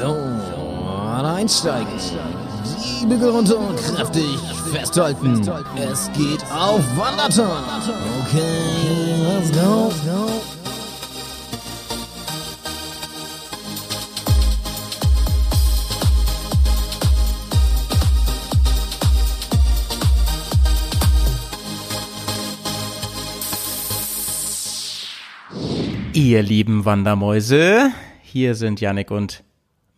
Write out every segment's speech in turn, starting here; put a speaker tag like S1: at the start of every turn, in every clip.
S1: So, einsteigen. Die Bügel runter und kräftig festhalten. Es geht auf Wanderton. Okay, let's go.
S2: Ihr lieben Wandermäuse, hier sind Yannick und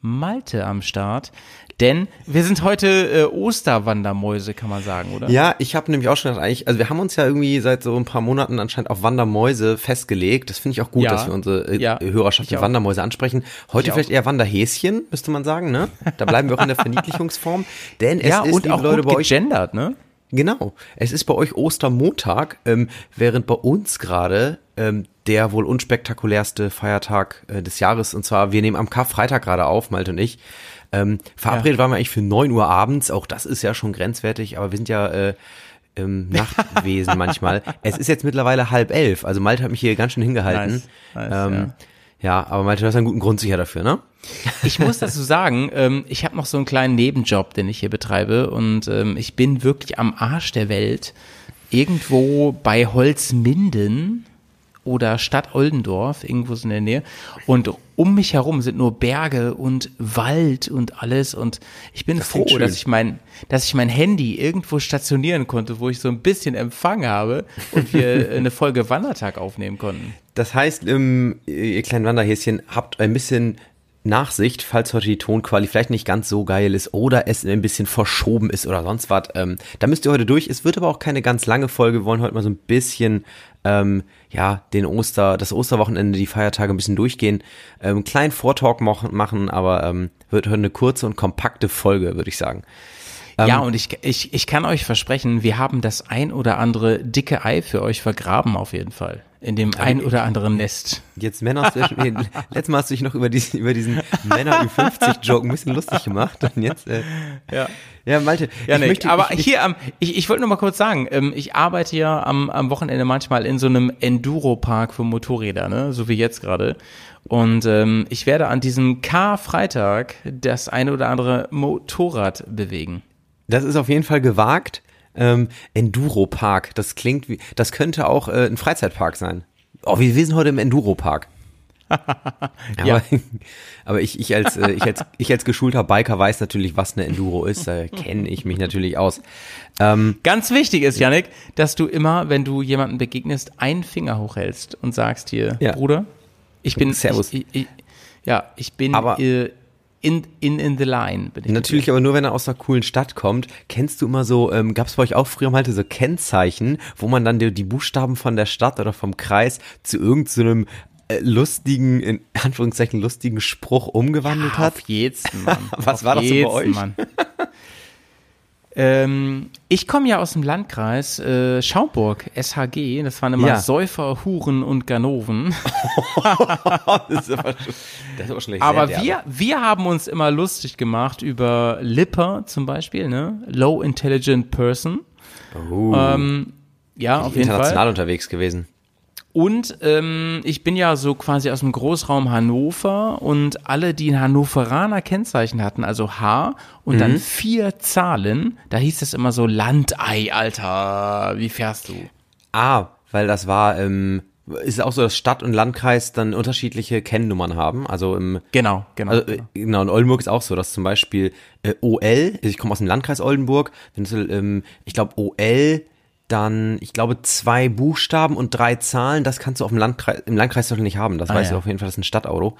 S2: Malte am Start. Denn wir sind heute äh, Osterwandermäuse, kann man sagen, oder?
S3: Ja, ich habe nämlich auch schon gedacht, eigentlich, also wir haben uns ja irgendwie seit so ein paar Monaten anscheinend auf Wandermäuse festgelegt. Das finde ich auch gut,
S2: Ja.
S3: dass wir unsere äh,
S2: Ja,
S3: Hörerschaft mit
S2: auch.
S3: Wandermäuse ansprechen. Heute
S2: Ich
S3: vielleicht eher Wanderhäschen, müsste man sagen, ne? Da bleiben wir auch in der Verniedlichungsform. Denn es
S2: ja,
S3: ist,
S2: und auch
S3: Leute,
S2: gut
S3: bei euch
S2: gegendert, ne?
S3: Genau. Es ist bei euch Ostermontag, ähm, während bei uns gerade ähm, der wohl unspektakulärste Feiertag äh, des Jahres, und zwar, wir nehmen am Karfreitag gerade auf, Malte und ich. Ähm, verabredet waren wir eigentlich für 9 Uhr abends, auch das ist ja schon grenzwertig, aber wir sind ja äh, ähm, Nachtwesen manchmal. Es ist jetzt mittlerweile halb elf, also Malte hat mich hier ganz schön hingehalten.
S2: Nice, nice,
S3: ähm, ja. aber Malte, du hast einen guten Grund sicher dafür, ne?
S2: Ich muss dazu sagen, ähm, ich habe noch so einen kleinen Nebenjob, den ich hier betreibe und ähm, ich bin wirklich am Arsch der Welt. Irgendwo bei Holzminden oder Stadt Oldendorf, irgendwo so in der Nähe. Und um mich herum sind nur Berge und Wald und alles. Und ich bin froh,
S3: klingt schön.
S2: dass ich mein, dass ich mein Handy irgendwo stationieren konnte, wo ich so ein bisschen Empfang habe und wir eine Folge Wandertag aufnehmen konnten.
S3: Das heißt, ähm, ihr kleinen Wanderhäschen, habt ein bisschen Nachsicht, falls heute die Tonquali vielleicht nicht ganz so geil ist oder es ein bisschen verschoben ist oder sonst was. Ähm, da müsst ihr heute durch. Es wird aber auch keine ganz lange Folge. Wir wollen heute mal so ein bisschen, ähm, ja, den Oster, das Osterwochenende, die Feiertage ein bisschen durchgehen. Ähm, kleinen Vortalk machen, machen aber ähm, wird heute eine kurze und kompakte Folge, würde ich sagen.
S2: Ja, und ich, ich, ich kann euch versprechen, wir haben das ein oder andere dicke Ei für euch vergraben auf jeden Fall. In dem ein oder anderen Nest.
S3: Jetzt Männer, nee, letztes Mal hast du dich noch über diesen, über diesen Männer Ü50-Joke ein bisschen lustig gemacht und jetzt, äh,
S2: Ja.
S3: ja, Malte,
S2: Ja,
S3: ich
S2: nee,
S3: möchte,
S2: aber
S3: ich, ich,
S2: hier am, ich, ich wollte nur mal kurz sagen, ähm, ich arbeite ja am, am Wochenende manchmal in so einem Enduro-Park für Motorräder, ne, so wie jetzt gerade. Und ähm, ich werde an diesem K-Freitag das eine oder andere Motorrad bewegen.
S3: Das ist auf jeden Fall gewagt. Ähm, Enduro-Park, das klingt wie, das könnte auch äh, ein Freizeitpark sein. Oh, wir, wir sind heute im Enduro-Park. aber,
S2: Ja.
S3: aber ich, ich als, äh, ich als, ich als geschulter Biker weiß natürlich, was eine Enduro ist, da kenne ich mich natürlich aus. Ähm,
S2: Ganz wichtig ist, Yannick, dass du immer, wenn du jemandem begegnest, einen Finger hochhältst und sagst hier,
S3: Ja.
S2: Bruder, ich bin,
S3: Servus.
S2: Ich, ich, ja, ich bin
S3: Aber-
S2: äh, in, in, in the line.
S3: Natürlich aber nur, wenn er aus einer coolen Stadt kommt. Kennst du immer so, ähm, gab es bei euch auch früher mal so Kennzeichen, wo man dann die, die Buchstaben von der Stadt oder vom Kreis zu irgendeinem äh, lustigen, in Anführungszeichen lustigen Spruch umgewandelt hat?
S2: Auf jeden, Mann.
S3: Was
S2: Auf
S3: war das so bei euch?
S2: Mann. ähm, ich komme ja aus dem Landkreis äh, Schaumburg, SHG. Das waren immer
S3: Ja.
S2: Säufer, Huren und Ganoven.
S3: das, ist aber das ist aber schon echt
S2: Aber wir,
S3: derbe.
S2: wir haben uns immer lustig gemacht über Lipper zum Beispiel, ne? Low Intelligent Person.
S3: Oh,
S2: Ähm, ja, auf jeden
S3: international
S2: Fall.
S3: unterwegs gewesen.
S2: Und ähm, ich bin ja so quasi aus dem Großraum Hannover und alle, die ein Hannoveraner Kennzeichen hatten, also H und
S3: Mhm.
S2: dann vier Zahlen, da hieß es immer so Landei, Alter, wie fährst du?
S3: Ah, weil das war, ähm, ist es auch so, dass Stadt und Landkreis dann unterschiedliche Kennnummern haben. Also im
S2: Genau, genau.
S3: Also, äh, genau, in Oldenburg ist auch so, dass zum Beispiel äh, OL, also ich komme aus dem Landkreis Oldenburg, wenn du, ähm, ich glaube OL, dann, ich glaube, zwei Buchstaben und drei Zahlen, das kannst du auf dem Landkreis, im Landkreis doch nicht haben. Das
S2: Ah,
S3: weißt
S2: ja.
S3: du auf jeden Fall, das ist ein Stadtauto.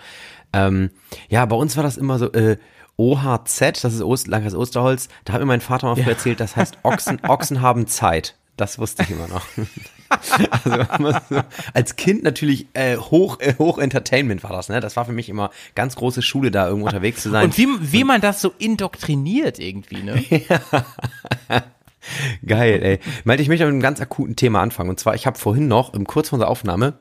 S3: Ähm, ja, bei uns war das immer so, äh, OHZ, das ist Ost, Landkreis Osterholz, da hat mir mein Vater mal früher erzählt, das heißt Ochsen, Ochsen haben Zeit. Das wusste ich immer noch. Also so, als Kind natürlich äh, hoch, äh, hoch Entertainment war das, ne? Das war für mich immer ganz große Schule, da irgendwo unterwegs zu sein.
S2: und wie, wie man das so indoktriniert irgendwie, ne?
S3: Geil, ey. Malte, ich möchte mit einem ganz akuten Thema anfangen. Und zwar, ich habe vorhin noch, im kurz vor unserer Aufnahme,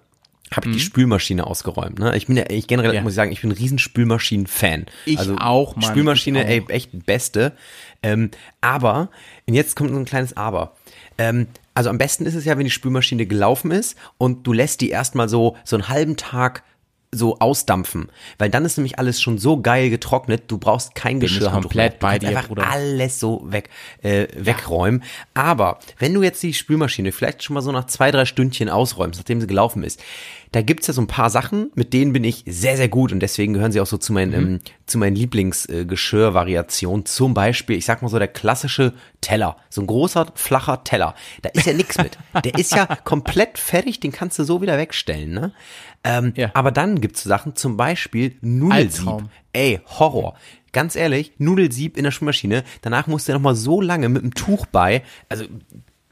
S3: habe ich die Spülmaschine ausgeräumt. Ne? Ich bin ja, ich generell
S2: Mhm. Ja.
S3: muss ich sagen, ich bin ein riesen Spülmaschinen-Fan.
S2: Ich auch, Mann.
S3: Spülmaschine,
S2: auch.
S3: ey, echt beste. Ähm, aber, und jetzt kommt so ein kleines Aber. Ähm, also am besten ist es ja, wenn die Spülmaschine gelaufen ist und du lässt die erstmal so, so einen halben Tag so ausdampfen, weil dann ist nämlich alles schon so geil getrocknet, du brauchst kein
S2: Bin
S3: Geschirrhandtuch
S2: komplett
S3: mehr. Du
S2: bei
S3: kannst
S2: dir,
S3: einfach
S2: Bruder.
S3: alles so weg äh, wegräumen. Aber wenn du jetzt die Spülmaschine vielleicht schon mal so nach zwei, drei Stündchen ausräumst, nachdem sie gelaufen ist, da gibt's ja so ein paar Sachen, mit denen bin ich sehr, sehr gut und deswegen gehören sie auch so zu meinen, ähm, zu meinen Lieblingsgeschirrvariationen. Zum Beispiel, ich sag mal so, der klassische Teller. So ein großer, flacher Teller. Da ist ja nichts mit. Der ist ja komplett fertig, den kannst du so wieder wegstellen, ne? Ähm,
S2: Ja.
S3: Aber dann gibt's so Sachen, zum Beispiel Nudelsieb. Ey, Horror. Ganz ehrlich, Nudelsieb in der Spülmaschine, danach musst du noch mal so lange mit dem Tuch bei. Also,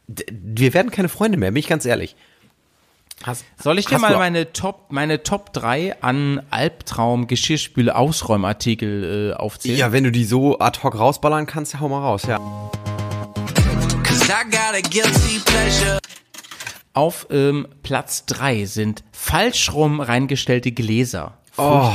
S3: wir werden keine Freunde mehr, bin ich ganz ehrlich. Hast,
S2: Soll ich dir mal meine Top, meine Top 3 an Albtraum Geschirrspüle Ausräumartikel äh, aufzählen?
S3: Ja, wenn du die so ad hoc rausballern kannst, hau mal raus, ja.
S2: Auf ähm, Platz 3 sind falsch rum reingestellte Gläser.
S3: Oh,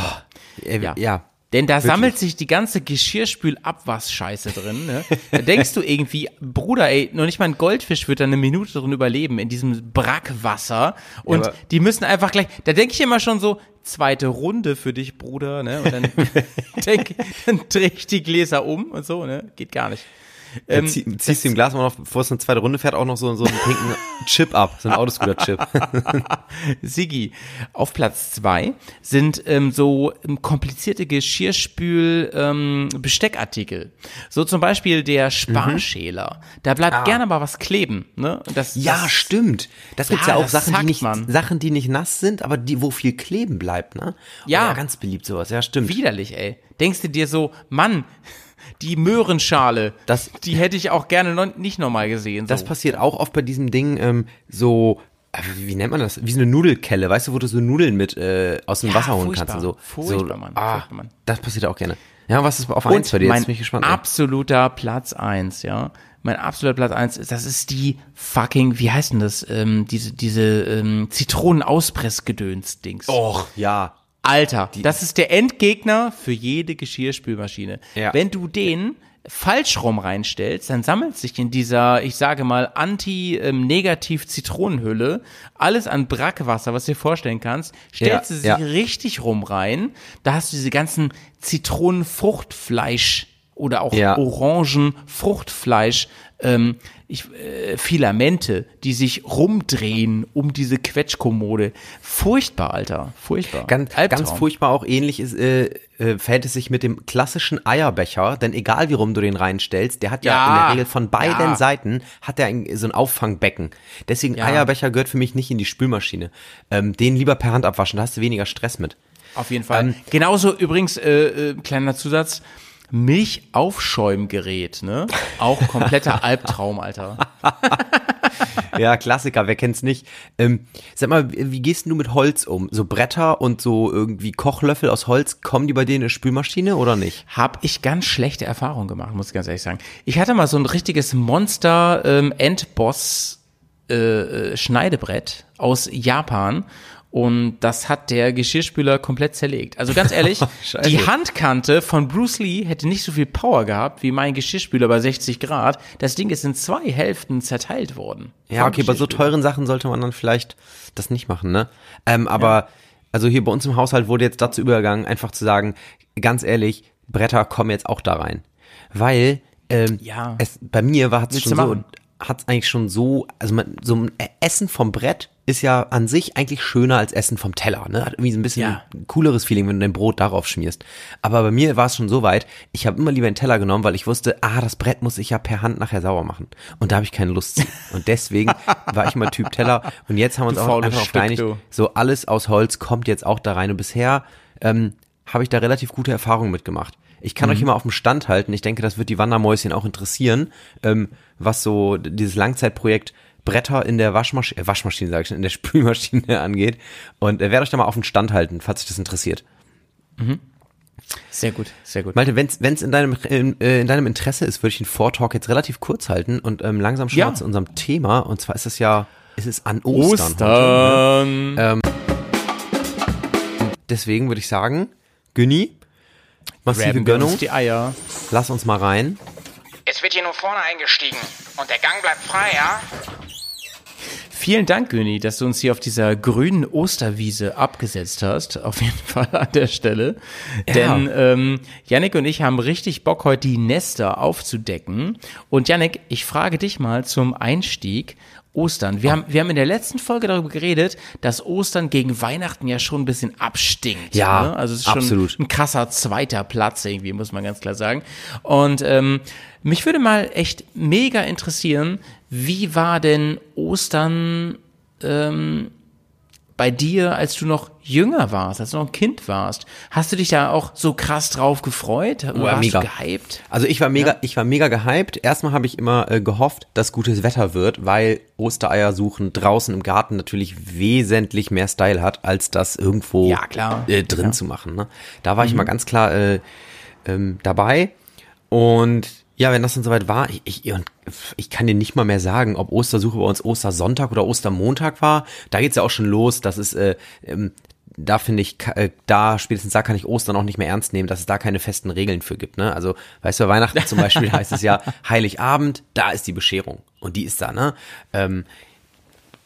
S3: äh,
S2: Ja.
S3: ja.
S2: Denn da
S3: Wirklich.
S2: sammelt sich die ganze Geschirrspül-Abwaschscheiße drin. Ne? Da denkst du irgendwie, Bruder, ey, noch nicht mal ein Goldfisch wird da eine Minute drin überleben in diesem Brackwasser. Und
S3: aber-
S2: die müssen einfach gleich, da denke ich immer schon so, zweite Runde für dich, Bruder. Ne? Und dann denk, dann dreh ich die Gläser um und so, ne? Geht gar nicht.
S3: Ähm, zieh, ziehst du im Glas mal noch, bevor es eine zweite Runde fährt, auch noch so, so einen pinken Chip ab, so einen Autoscooter-Chip.
S2: Sigi. Auf Platz zwei sind ähm, so ähm, komplizierte Geschirrspül ähm, Besteckartikel. So zum Beispiel der Sparschäler. Da bleibt gerne mal was kleben. Ne? Das,
S3: Mhm. Ah. Ja,
S2: das,
S3: stimmt. Das gibt's
S2: Ja,
S3: ja, auch Sachen, die nicht,
S2: man.
S3: Sachen, die nicht nass sind, aber die, wo viel kleben bleibt, ne?
S2: Ja.
S3: Oh, ganz beliebt sowas, ja, stimmt.
S2: Widerlich, ey. Denkst du dir so, Mann, die Möhrenschale,
S3: Das-
S2: die hätte ich auch gerne noch, nicht nochmal gesehen. So.
S3: Das passiert auch oft bei diesem Ding, ähm, so, äh, wie nennt man das? Wie so eine Nudelkelle, weißt du, wo du so Nudeln mit äh, aus dem
S2: Ja,
S3: Wasser holen kannst und so.
S2: Furchtbar,
S3: so,
S2: Mann,
S3: Ah,
S2: furchtbar, Mann.
S3: Das passiert auch gerne. Ja, was ist auf eins bei dir?
S2: mein
S3: Jetzt bin ich gespannt. ey.
S2: absoluter Platz eins, ja. Mein absoluter Platz eins, ist- das ist die fucking, wie heißt denn das, ähm, diese, diese ähm, Zitronenauspressgedöns-Dings.
S3: Och, ja.
S2: Alter, das ist der Endgegner für jede Geschirrspülmaschine.
S3: Ja.
S2: Wenn du den falsch rum reinstellst, dann sammelt sich in dieser, ich sage mal, anti-negativ-Zitronenhülle alles an Brackwasser, was du dir vorstellen kannst. Stellst
S3: Ja,
S2: du sie
S3: ja.
S2: richtig rum rein, da hast du diese ganzen Zitronenfruchtfleisch oder auch. Orangenfruchtfleisch, ähm, ich, äh, Filamente, die sich rumdrehen um diese Quetschkommode. Furchtbar, Alter. Furchtbar.
S3: Ganz,
S2: Albtraum.
S3: ganz furchtbar auch ähnlich ist, äh, äh, verhält es sich mit dem klassischen Eierbecher, denn egal wie rum du den reinstellst, der hat ja,
S2: Ja,
S3: in der Regel von beiden
S2: ja.
S3: Seiten hat er ein, so ein Auffangbecken. Deswegen
S2: Ja.
S3: Eierbecher gehört für mich nicht in die Spülmaschine. Ähm, den lieber per Hand abwaschen, da hast du weniger Stress mit.
S2: Auf jeden Fall.
S3: Ähm,
S2: Genauso übrigens, äh, äh, kleiner Zusatz, Milchaufschäumgerät, ne? Auch kompletter Albtraum, Alter.
S3: Ja, Klassiker, wer kennt's nicht? Ähm, sag mal, wie gehst du mit Holz um? So Bretter und so irgendwie Kochlöffel aus Holz, kommen die bei dir in eine Spülmaschine oder nicht?
S2: Hab ich ganz schlechte Erfahrungen gemacht, muss ich ganz ehrlich sagen. Ich hatte mal so ein richtiges Monster ähm, Endboss äh, äh, Schneidebrett aus Japan und das hat der Geschirrspüler komplett zerlegt. Also ganz ehrlich,
S3: Scheiße.
S2: die Handkante von Bruce Lee hätte nicht so viel Power gehabt wie mein Geschirrspüler bei 60 Grad. Das Ding ist in zwei Hälften zerteilt worden.
S3: Ja, okay, bei so teuren Sachen sollte man dann vielleicht das nicht machen, ne? Ähm, aber, also hier bei uns im Haushalt wurde jetzt dazu übergegangen, einfach zu sagen, ganz ehrlich, Bretter kommen jetzt auch da rein. Weil, ähm,
S2: Ja.
S3: es, bei mir war es schon so, hat es eigentlich schon so, also man, so ein Essen vom Brett ist ja an sich eigentlich schöner als Essen vom Teller, ne? Hat irgendwie so ein bisschen
S2: Ja.
S3: ein cooleres Feeling, wenn du dein Brot darauf schmierst. Aber bei mir war es schon so weit, ich habe immer lieber einen Teller genommen, weil ich wusste, ah, das Brett muss ich ja per Hand nachher sauber machen. Und da habe ich keine Lust zu. Und deswegen war ich immer Typ Teller. Und jetzt haben wir uns
S2: Du
S3: auch einfach
S2: Stück,
S3: geeinigt,
S2: du.
S3: so alles aus Holz kommt jetzt auch da rein. Und bisher ähm, habe ich da relativ gute Erfahrungen mitgemacht. Ich kann euch immer auf dem Stand halten. Ich denke, das wird die Wandermäuschen auch interessieren, ähm, was so dieses Langzeitprojekt Bretter in der Waschmaschine, äh, Waschmaschine sage ich schon, in der Spülmaschine angeht. Und äh, werde euch da mal auf den Stand halten, falls euch das interessiert.
S2: Sehr gut, sehr gut.
S3: Malte, wenn es in deinem in, äh, in deinem Interesse ist, würde ich den Vortalk jetzt relativ kurz halten und ähm, langsam schon
S2: Ja.
S3: mal zu unserem Thema. Und zwar ist es ja, ist es an Ostern. Heute, ne?
S2: Ostern.
S3: Deswegen würde ich sagen, Günni, massive
S2: Graben
S3: Gönnung,
S2: uns die Eier.
S3: lass uns mal rein.
S4: Es wird hier nur vorne eingestiegen und der Gang bleibt frei, ja?
S2: Vielen Dank, Güni, dass du uns hier auf dieser grünen Osterwiese abgesetzt hast. Auf jeden Fall an der Stelle.
S3: Ja.
S2: Denn ähm, Yannick und ich haben richtig Bock, heute die Nester aufzudecken. Und Yannick, ich frage dich mal zum Einstieg. Ostern. Wir, haben, wir haben in der letzten Folge darüber geredet, dass Ostern gegen Weihnachten ja schon ein bisschen abstinkt.
S3: Ja,
S2: ne? Also es ist schon
S3: absolut.
S2: ein krasser zweiter Platz irgendwie, muss man ganz klar sagen. Und ähm, mich würde mal echt mega interessieren, wie war denn Ostern ähm, bei dir, als du noch jünger warst, als du noch ein Kind warst? Hast du dich da auch so krass drauf gefreut? Oder warst
S3: mega.
S2: du gehypt?
S3: Also ich war mega, ich war mega gehypt. Erstmal habe ich immer äh, gehofft, dass gutes Wetter wird, weil Ostereier suchen draußen im Garten natürlich wesentlich mehr Style hat, als das irgendwo
S2: Ja, klar.
S3: Äh, drin zu machen. Ne? Da war ich mal ganz klar äh, ähm, dabei. Und ja, wenn das dann soweit war, ich, ich, ich kann dir nicht mal mehr sagen, ob Ostersuche bei uns Ostersonntag oder Ostermontag war. Da geht's ja auch schon los, dass es äh, ähm, da finde ich, äh, da spätestens da kann ich Ostern auch nicht mehr ernst nehmen, dass es da keine festen Regeln für gibt. Ne? Also, weißt du, bei Weihnachten zum Beispiel heißt es ja Heiligabend, da ist die Bescherung und die ist da. Ne? Ähm,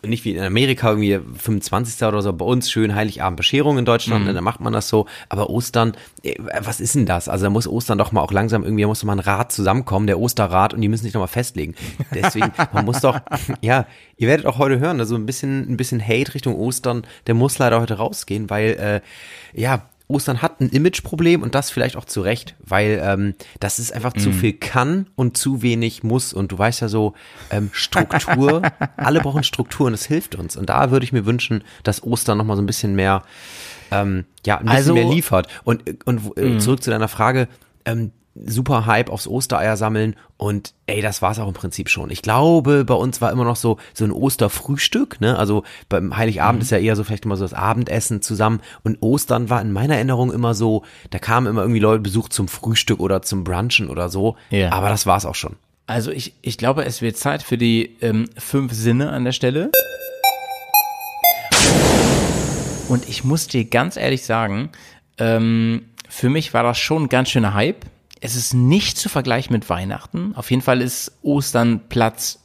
S3: nicht wie in Amerika irgendwie 25. oder so, bei uns schön Heiligabend Bescherung in Deutschland, ne, da macht man das so, aber Ostern, äh, was ist denn das? Also da muss Ostern doch mal auch langsam irgendwie, da muss doch mal ein Rat zusammenkommen, der Osterrat und die müssen sich doch mal festlegen. Deswegen, man muss doch, ja, ihr werdet auch heute hören, also ein bisschen, ein bisschen Hate Richtung Ostern, der muss leider heute rausgehen, weil, äh, ja, Ostern hat ein Imageproblem und das vielleicht auch zu Recht, weil ähm, das ist einfach zu viel kann und zu wenig muss. Und du weißt ja so, ähm, Struktur, alle brauchen Struktur und es hilft uns. Und da würde ich mir wünschen, dass Ostern nochmal so ein bisschen mehr, ähm, ja, ein bisschen
S2: Also-
S3: mehr liefert. Und, und äh, zurück zu deiner Frage, ähm, super Hype aufs Ostereier sammeln und ey, das war's auch im Prinzip schon. Ich glaube, bei uns war immer noch so so ein Osterfrühstück, ne? Also beim Heiligabend ist ja eher so vielleicht immer so das Abendessen zusammen und Ostern war in meiner Erinnerung immer so, da kamen immer irgendwie Leute Besuch zum Frühstück oder zum Brunchen oder so,
S2: Ja.
S3: aber das war's auch schon.
S2: Also ich, ich glaube, es wird Zeit für die ähm, fünf Sinne an der Stelle. Und ich muss dir ganz ehrlich sagen, ähm, für mich war das schon ein ganz schöner Hype. Es ist nicht zu vergleichen mit Weihnachten. Auf jeden Fall ist Ostern Platz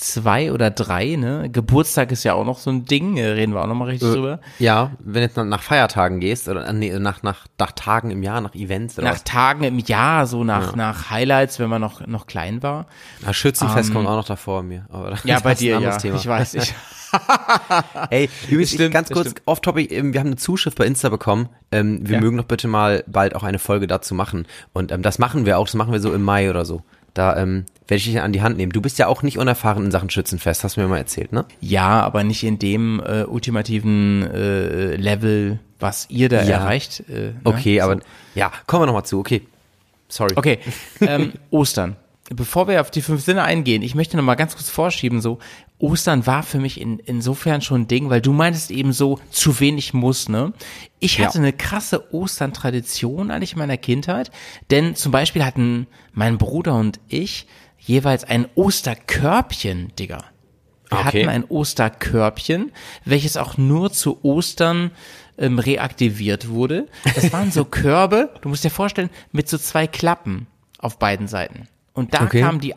S2: zwei oder drei. Ne? Geburtstag ist ja auch noch so ein Ding. äh, Reden wir auch noch mal richtig drüber.
S3: Ja, wenn jetzt nach- Feiertagen gehst oder äh, nee, nach, nach, nach Tagen im Jahr, nach Events oder
S2: Nach
S3: was.
S2: Tagen im Jahr, so nach, nach Highlights, wenn man noch, noch klein war.
S3: Na, Schützenfest kommt auch noch davor mir. Aber
S2: Ähm, Ja, bei dir, ja.
S3: Thema.
S2: Ich weiß, ich,
S3: Ey, übrigens,
S2: stimmt,
S3: ganz kurz off-topic, ähm, wir haben eine Zuschrift bei Insta bekommen. Ähm, wir
S2: Ja.
S3: mögen doch bitte mal bald auch eine Folge dazu machen. Und ähm, das machen wir auch, das machen wir so im Mai oder so. Da ähm, werde ich dich an die Hand nehmen. Du bist ja auch nicht unerfahren in Sachen Schützenfest, hast du mir mal erzählt, ne?
S2: Ja, aber nicht in dem äh, ultimativen äh, Level, was ihr da
S3: Ja.
S2: erreicht. Äh, ne?
S3: Okay, aber
S2: So.
S3: ja, kommen wir nochmal zu, okay. Sorry.
S2: Okay, ähm, Ostern. Bevor wir auf die fünf Sinne eingehen, ich möchte noch mal ganz kurz vorschieben, so, Ostern war für mich in, insofern schon ein Ding, weil du meintest eben so, zu wenig muss, ne? Ich hatte
S3: Ja.
S2: eine krasse Ostern-Tradition eigentlich in meiner Kindheit, denn zum Beispiel hatten mein Bruder und ich jeweils ein Osterkörbchen, Digga. Wir
S3: Okay.
S2: hatten ein Osterkörbchen, welches auch nur zu Ostern ähm, reaktiviert wurde. Das waren so Körbe, du musst dir vorstellen, mit so zwei Klappen auf beiden Seiten. Und da
S3: Okay.
S2: kamen die,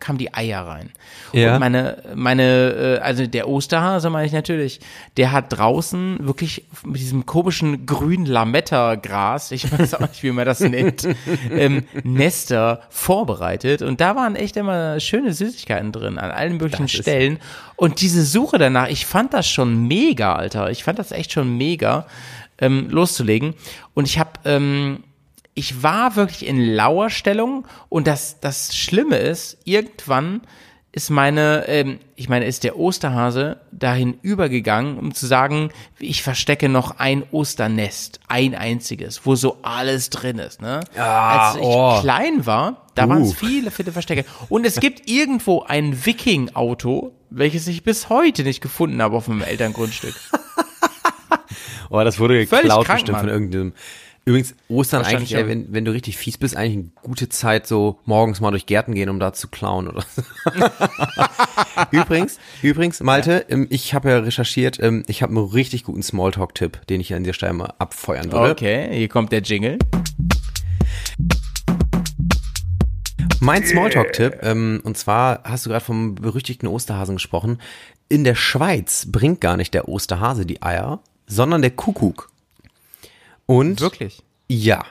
S2: kamen die Eier rein.
S3: Ja.
S2: Und meine, meine, äh, also der Osterhase meine ich natürlich, der hat draußen wirklich mit diesem komischen grünen Lametta-Gras, ich weiß auch nicht, wie man das nennt, ähm, Nester vorbereitet. Und da waren echt immer schöne Süßigkeiten drin, an allen möglichen
S3: Das
S2: Stellen. Und diese Suche danach, ich fand das schon mega, Alter. Ich fand das echt schon mega, ähm, loszulegen. Und ich habe, ähm, ich war wirklich in Lauerstellung und das, das Schlimme ist, irgendwann ist meine, ähm, ich meine, ist der Osterhase dahin übergegangen, um zu sagen, ich verstecke noch ein Osternest, ein einziges, wo so alles drin ist. Ne?
S3: Ah,
S2: Als ich
S3: oh.
S2: klein war, da waren es
S3: Uh.
S2: viele, viele Verstecke. Und es gibt irgendwo ein Viking-Auto, welches ich bis heute nicht gefunden habe auf meinem Elterngrundstück.
S3: Oh, das wurde
S2: Völlig
S3: geklaut
S2: krank,
S3: bestimmt von
S2: Mann.
S3: irgendeinem. Übrigens, Ostern eigentlich,
S2: ja.
S3: wenn, wenn du richtig fies bist, eigentlich eine gute Zeit, so morgens mal durch Gärten gehen, um da zu klauen oder so. übrigens, übrigens, Malte, ähm, ich habe ja recherchiert, ähm, ich habe einen richtig guten Smalltalk-Tipp, den ich an dieser Stelle mal abfeuern würde.
S2: Okay, hier kommt der Jingle.
S3: Mein Smalltalk-Tipp, ähm, und zwar hast du gerade vom berüchtigten Osterhasen gesprochen. In der Schweiz bringt gar nicht der Osterhase die Eier, sondern der Kuckuck. Und
S2: Wirklich?
S3: Ja.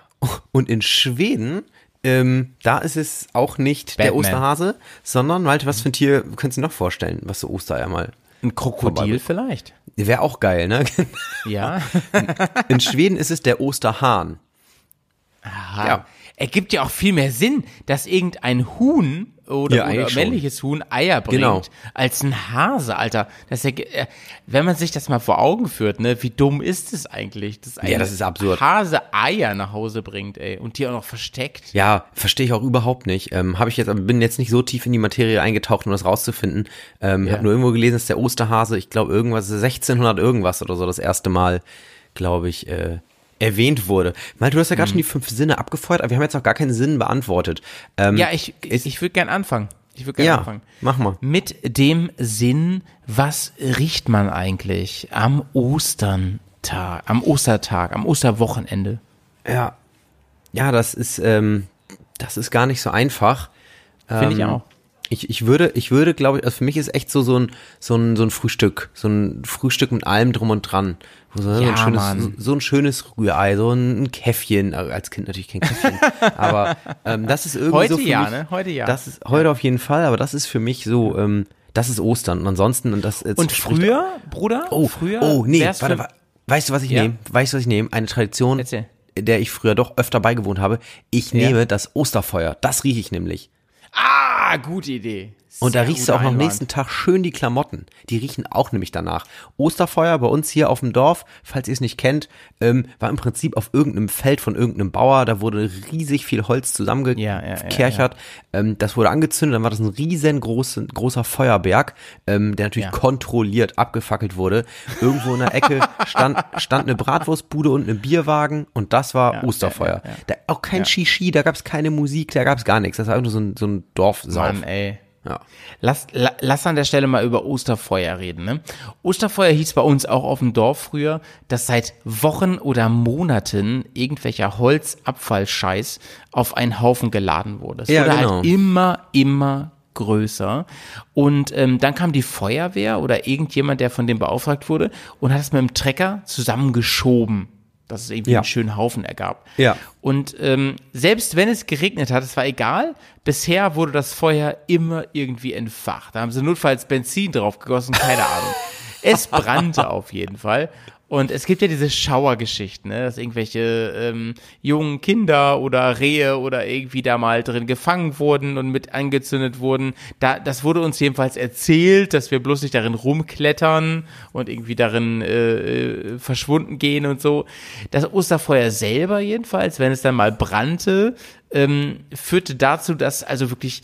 S3: Und in Schweden, ähm, da ist es auch nicht der
S2: Batman.
S3: Osterhase, sondern, Malte, was für ein Tier könntest du noch vorstellen, was so Ostereier mal?
S2: Ein Krokodil vielleicht.
S3: Wäre auch geil, ne?
S2: Ja.
S3: In Schweden ist es der Osterhahn.
S2: Aha.
S3: Ja.
S2: Ergibt ja auch viel mehr Sinn, dass irgendein Huhn oder,
S3: Ja,
S2: oder
S3: eigentlich schon.
S2: männliches Huhn Eier bringt,
S3: Genau.
S2: als ein Hase, Alter. Das ist ja, äh, wenn man sich das mal vor Augen führt, ne, wie dumm ist es eigentlich, dass ein
S3: Ja, das ist absurd.
S2: Hase Eier nach Hause bringt, ey, und die auch noch versteckt.
S3: Ja, verstehe ich auch überhaupt nicht. Ähm, habe ich jetzt, aber bin jetzt nicht so tief in die Materie eingetaucht, um das rauszufinden. Ähm,
S2: Ja.
S3: Habe nur irgendwo gelesen, dass der Osterhase, ich glaube irgendwas 1600 irgendwas oder so das erste Mal, glaube ich, äh, erwähnt wurde. Mal, du hast ja gerade schon die fünf Sinne abgefeuert, aber wir haben jetzt auch gar keinen Sinn beantwortet. Ähm,
S2: Ja, ich,
S3: ist-
S2: ich würde gern anfangen. Ich würde gern
S3: ja,
S2: anfangen.
S3: mach mal.
S2: Mit dem Sinn, was riecht man eigentlich am Ostertag, am Ostertag, am Osterwochenende?
S3: Ja, ja, das ist, ähm, das ist gar nicht so einfach.
S2: Finde ich
S3: Ähm,
S2: auch.
S3: Ich, ich würde, ich würde, glaube ich, also für mich ist echt so so ein, so ein, so ein Frühstück, so ein Frühstück mit allem drum und dran. So,
S2: Ja,
S3: ein schönes, so, so ein schönes Rührei, so ein Käffchen, also als Kind natürlich kein Käffchen, aber ähm, das ist irgendwie
S2: Heute
S3: so für
S2: ja,
S3: mich,
S2: ne? Heute ja.
S3: Das ist heute auf jeden Fall, aber das ist für mich so, ähm, das ist Ostern und ansonsten und das
S2: Und früher, Bruder?
S3: Oh,
S2: früher?
S3: oh, nee, warte,
S2: für-
S3: wa- weißt du, was ich
S2: Ja.
S3: nehme? Weißt du, was ich nehme? Eine Tradition,
S2: Erzähl.
S3: der ich früher doch öfter beigewohnt habe. Ich
S2: Ja.
S3: nehme das Osterfeuer. Das rieche ich nämlich.
S2: Ah, gute Idee.
S3: Und da riechst du auch
S2: Einwand.
S3: nächsten Tag schön die Klamotten. Die riechen auch nämlich danach. Osterfeuer bei uns hier auf dem Dorf, falls ihr es nicht kennt, ähm, war im Prinzip auf irgendeinem Feld von irgendeinem Bauer. Da wurde riesig viel Holz
S2: Ja, ja, ja,
S3: zusammengekerchert. Ähm, das wurde angezündet, dann war das ein riesengroßer großer Feuerberg, ähm, der natürlich
S2: Ja.
S3: kontrolliert abgefackelt wurde. Irgendwo in der Ecke stand, stand eine Bratwurstbude und ein Bierwagen und das war
S2: Ja,
S3: Osterfeuer.
S2: ja, ja, ja.
S3: Da, auch kein
S2: Ja.
S3: Shishi, da gab's keine Musik, da gab's gar nichts. Das war einfach nur so ein, so ein Dorfsauf.
S2: Mann, ey.
S3: Ja.
S2: Lass, la, lass an der Stelle mal über Osterfeuer reden. Ne? Osterfeuer hieß bei uns auch auf dem Dorf früher, dass seit Wochen oder Monaten irgendwelcher Holzabfallscheiß auf einen Haufen geladen wurde. Es
S3: Ja,
S2: wurde
S3: genau.
S2: halt immer, immer größer. Und ähm, dann kam die Feuerwehr oder irgendjemand, der von dem beauftragt wurde und hat es mit dem Trecker zusammengeschoben, dass es irgendwie
S3: Ja.
S2: einen schönen Haufen ergab.
S3: Ja.
S2: Und ähm, selbst wenn es geregnet hat, es war egal, bisher wurde das Feuer immer irgendwie entfacht. Da haben sie notfalls Benzin drauf gegossen, keine Ahnung. Es brannte auf jeden Fall. Und es gibt ja diese Schauergeschichten, ne, dass irgendwelche ähm, jungen Kinder oder Rehe oder irgendwie da mal drin gefangen wurden und mit angezündet wurden. Da, das wurde uns jedenfalls erzählt, dass wir bloß nicht darin rumklettern und irgendwie darin äh, äh, verschwunden gehen und so. Das Osterfeuer selber jedenfalls, wenn es dann mal brannte, ähm, führte dazu, dass also wirklich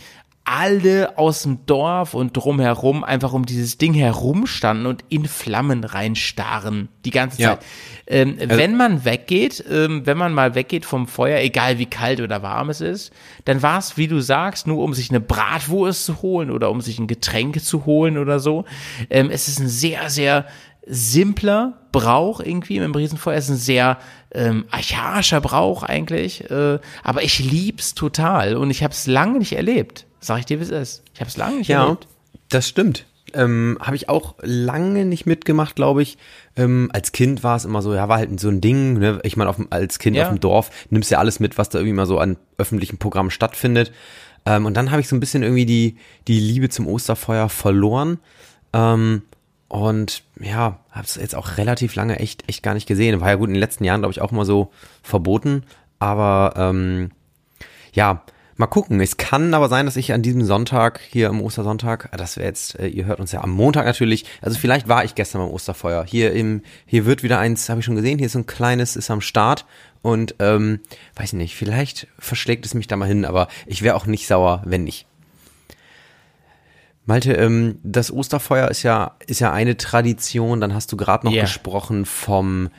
S2: alle aus dem Dorf und drumherum einfach um dieses Ding herumstanden und in Flammen reinstarren die ganze
S3: Ja.
S2: Zeit. Ähm, wenn man weggeht, ähm, wenn man mal weggeht vom Feuer, egal wie kalt oder warm es ist, dann war es, wie du sagst, nur um sich eine Bratwurst zu holen oder um sich ein Getränk zu holen oder so. Ähm, es ist ein sehr, sehr simpler Brauch irgendwie im Riesenfeuer. Es ist ein sehr ähm, archaischer Brauch eigentlich, äh, aber ich lieb's total und ich habe es lange nicht erlebt. Sag ich dir, wie es ist. Ich habe es lange nicht
S3: Ja,
S2: erlebt.
S3: das stimmt. Ähm, habe ich auch lange nicht mitgemacht, glaube ich. Ähm, als Kind war es immer so, ja, war halt so ein Ding. Ne? Ich meine, als Kind
S2: Ja.
S3: auf dem Dorf nimmst ja alles mit, was da irgendwie mal so an öffentlichen Programmen stattfindet. Ähm, und dann habe ich so ein bisschen irgendwie die, die Liebe zum Osterfeuer verloren. Ähm, und ja, habe es jetzt auch relativ lange echt, echt gar nicht gesehen. War ja gut in den letzten Jahren, glaube ich, auch mal so verboten. Aber ähm, ja, mal gucken. Es kann aber sein, dass ich an diesem Sonntag, hier am Ostersonntag, ah, das wäre jetzt, äh, ihr hört uns ja am Montag natürlich, also vielleicht war ich gestern beim Osterfeuer. Hier im, hier wird wieder eins, habe ich schon gesehen, hier ist so ein kleines, ist am Start und ähm, weiß nicht, vielleicht verschlägt es mich da mal hin, aber ich wäre auch nicht sauer, wenn nicht. Malte, ähm, das Osterfeuer ist ja, ist ja eine Tradition. Dann hast du gerade noch
S2: Ja.
S3: gesprochen vom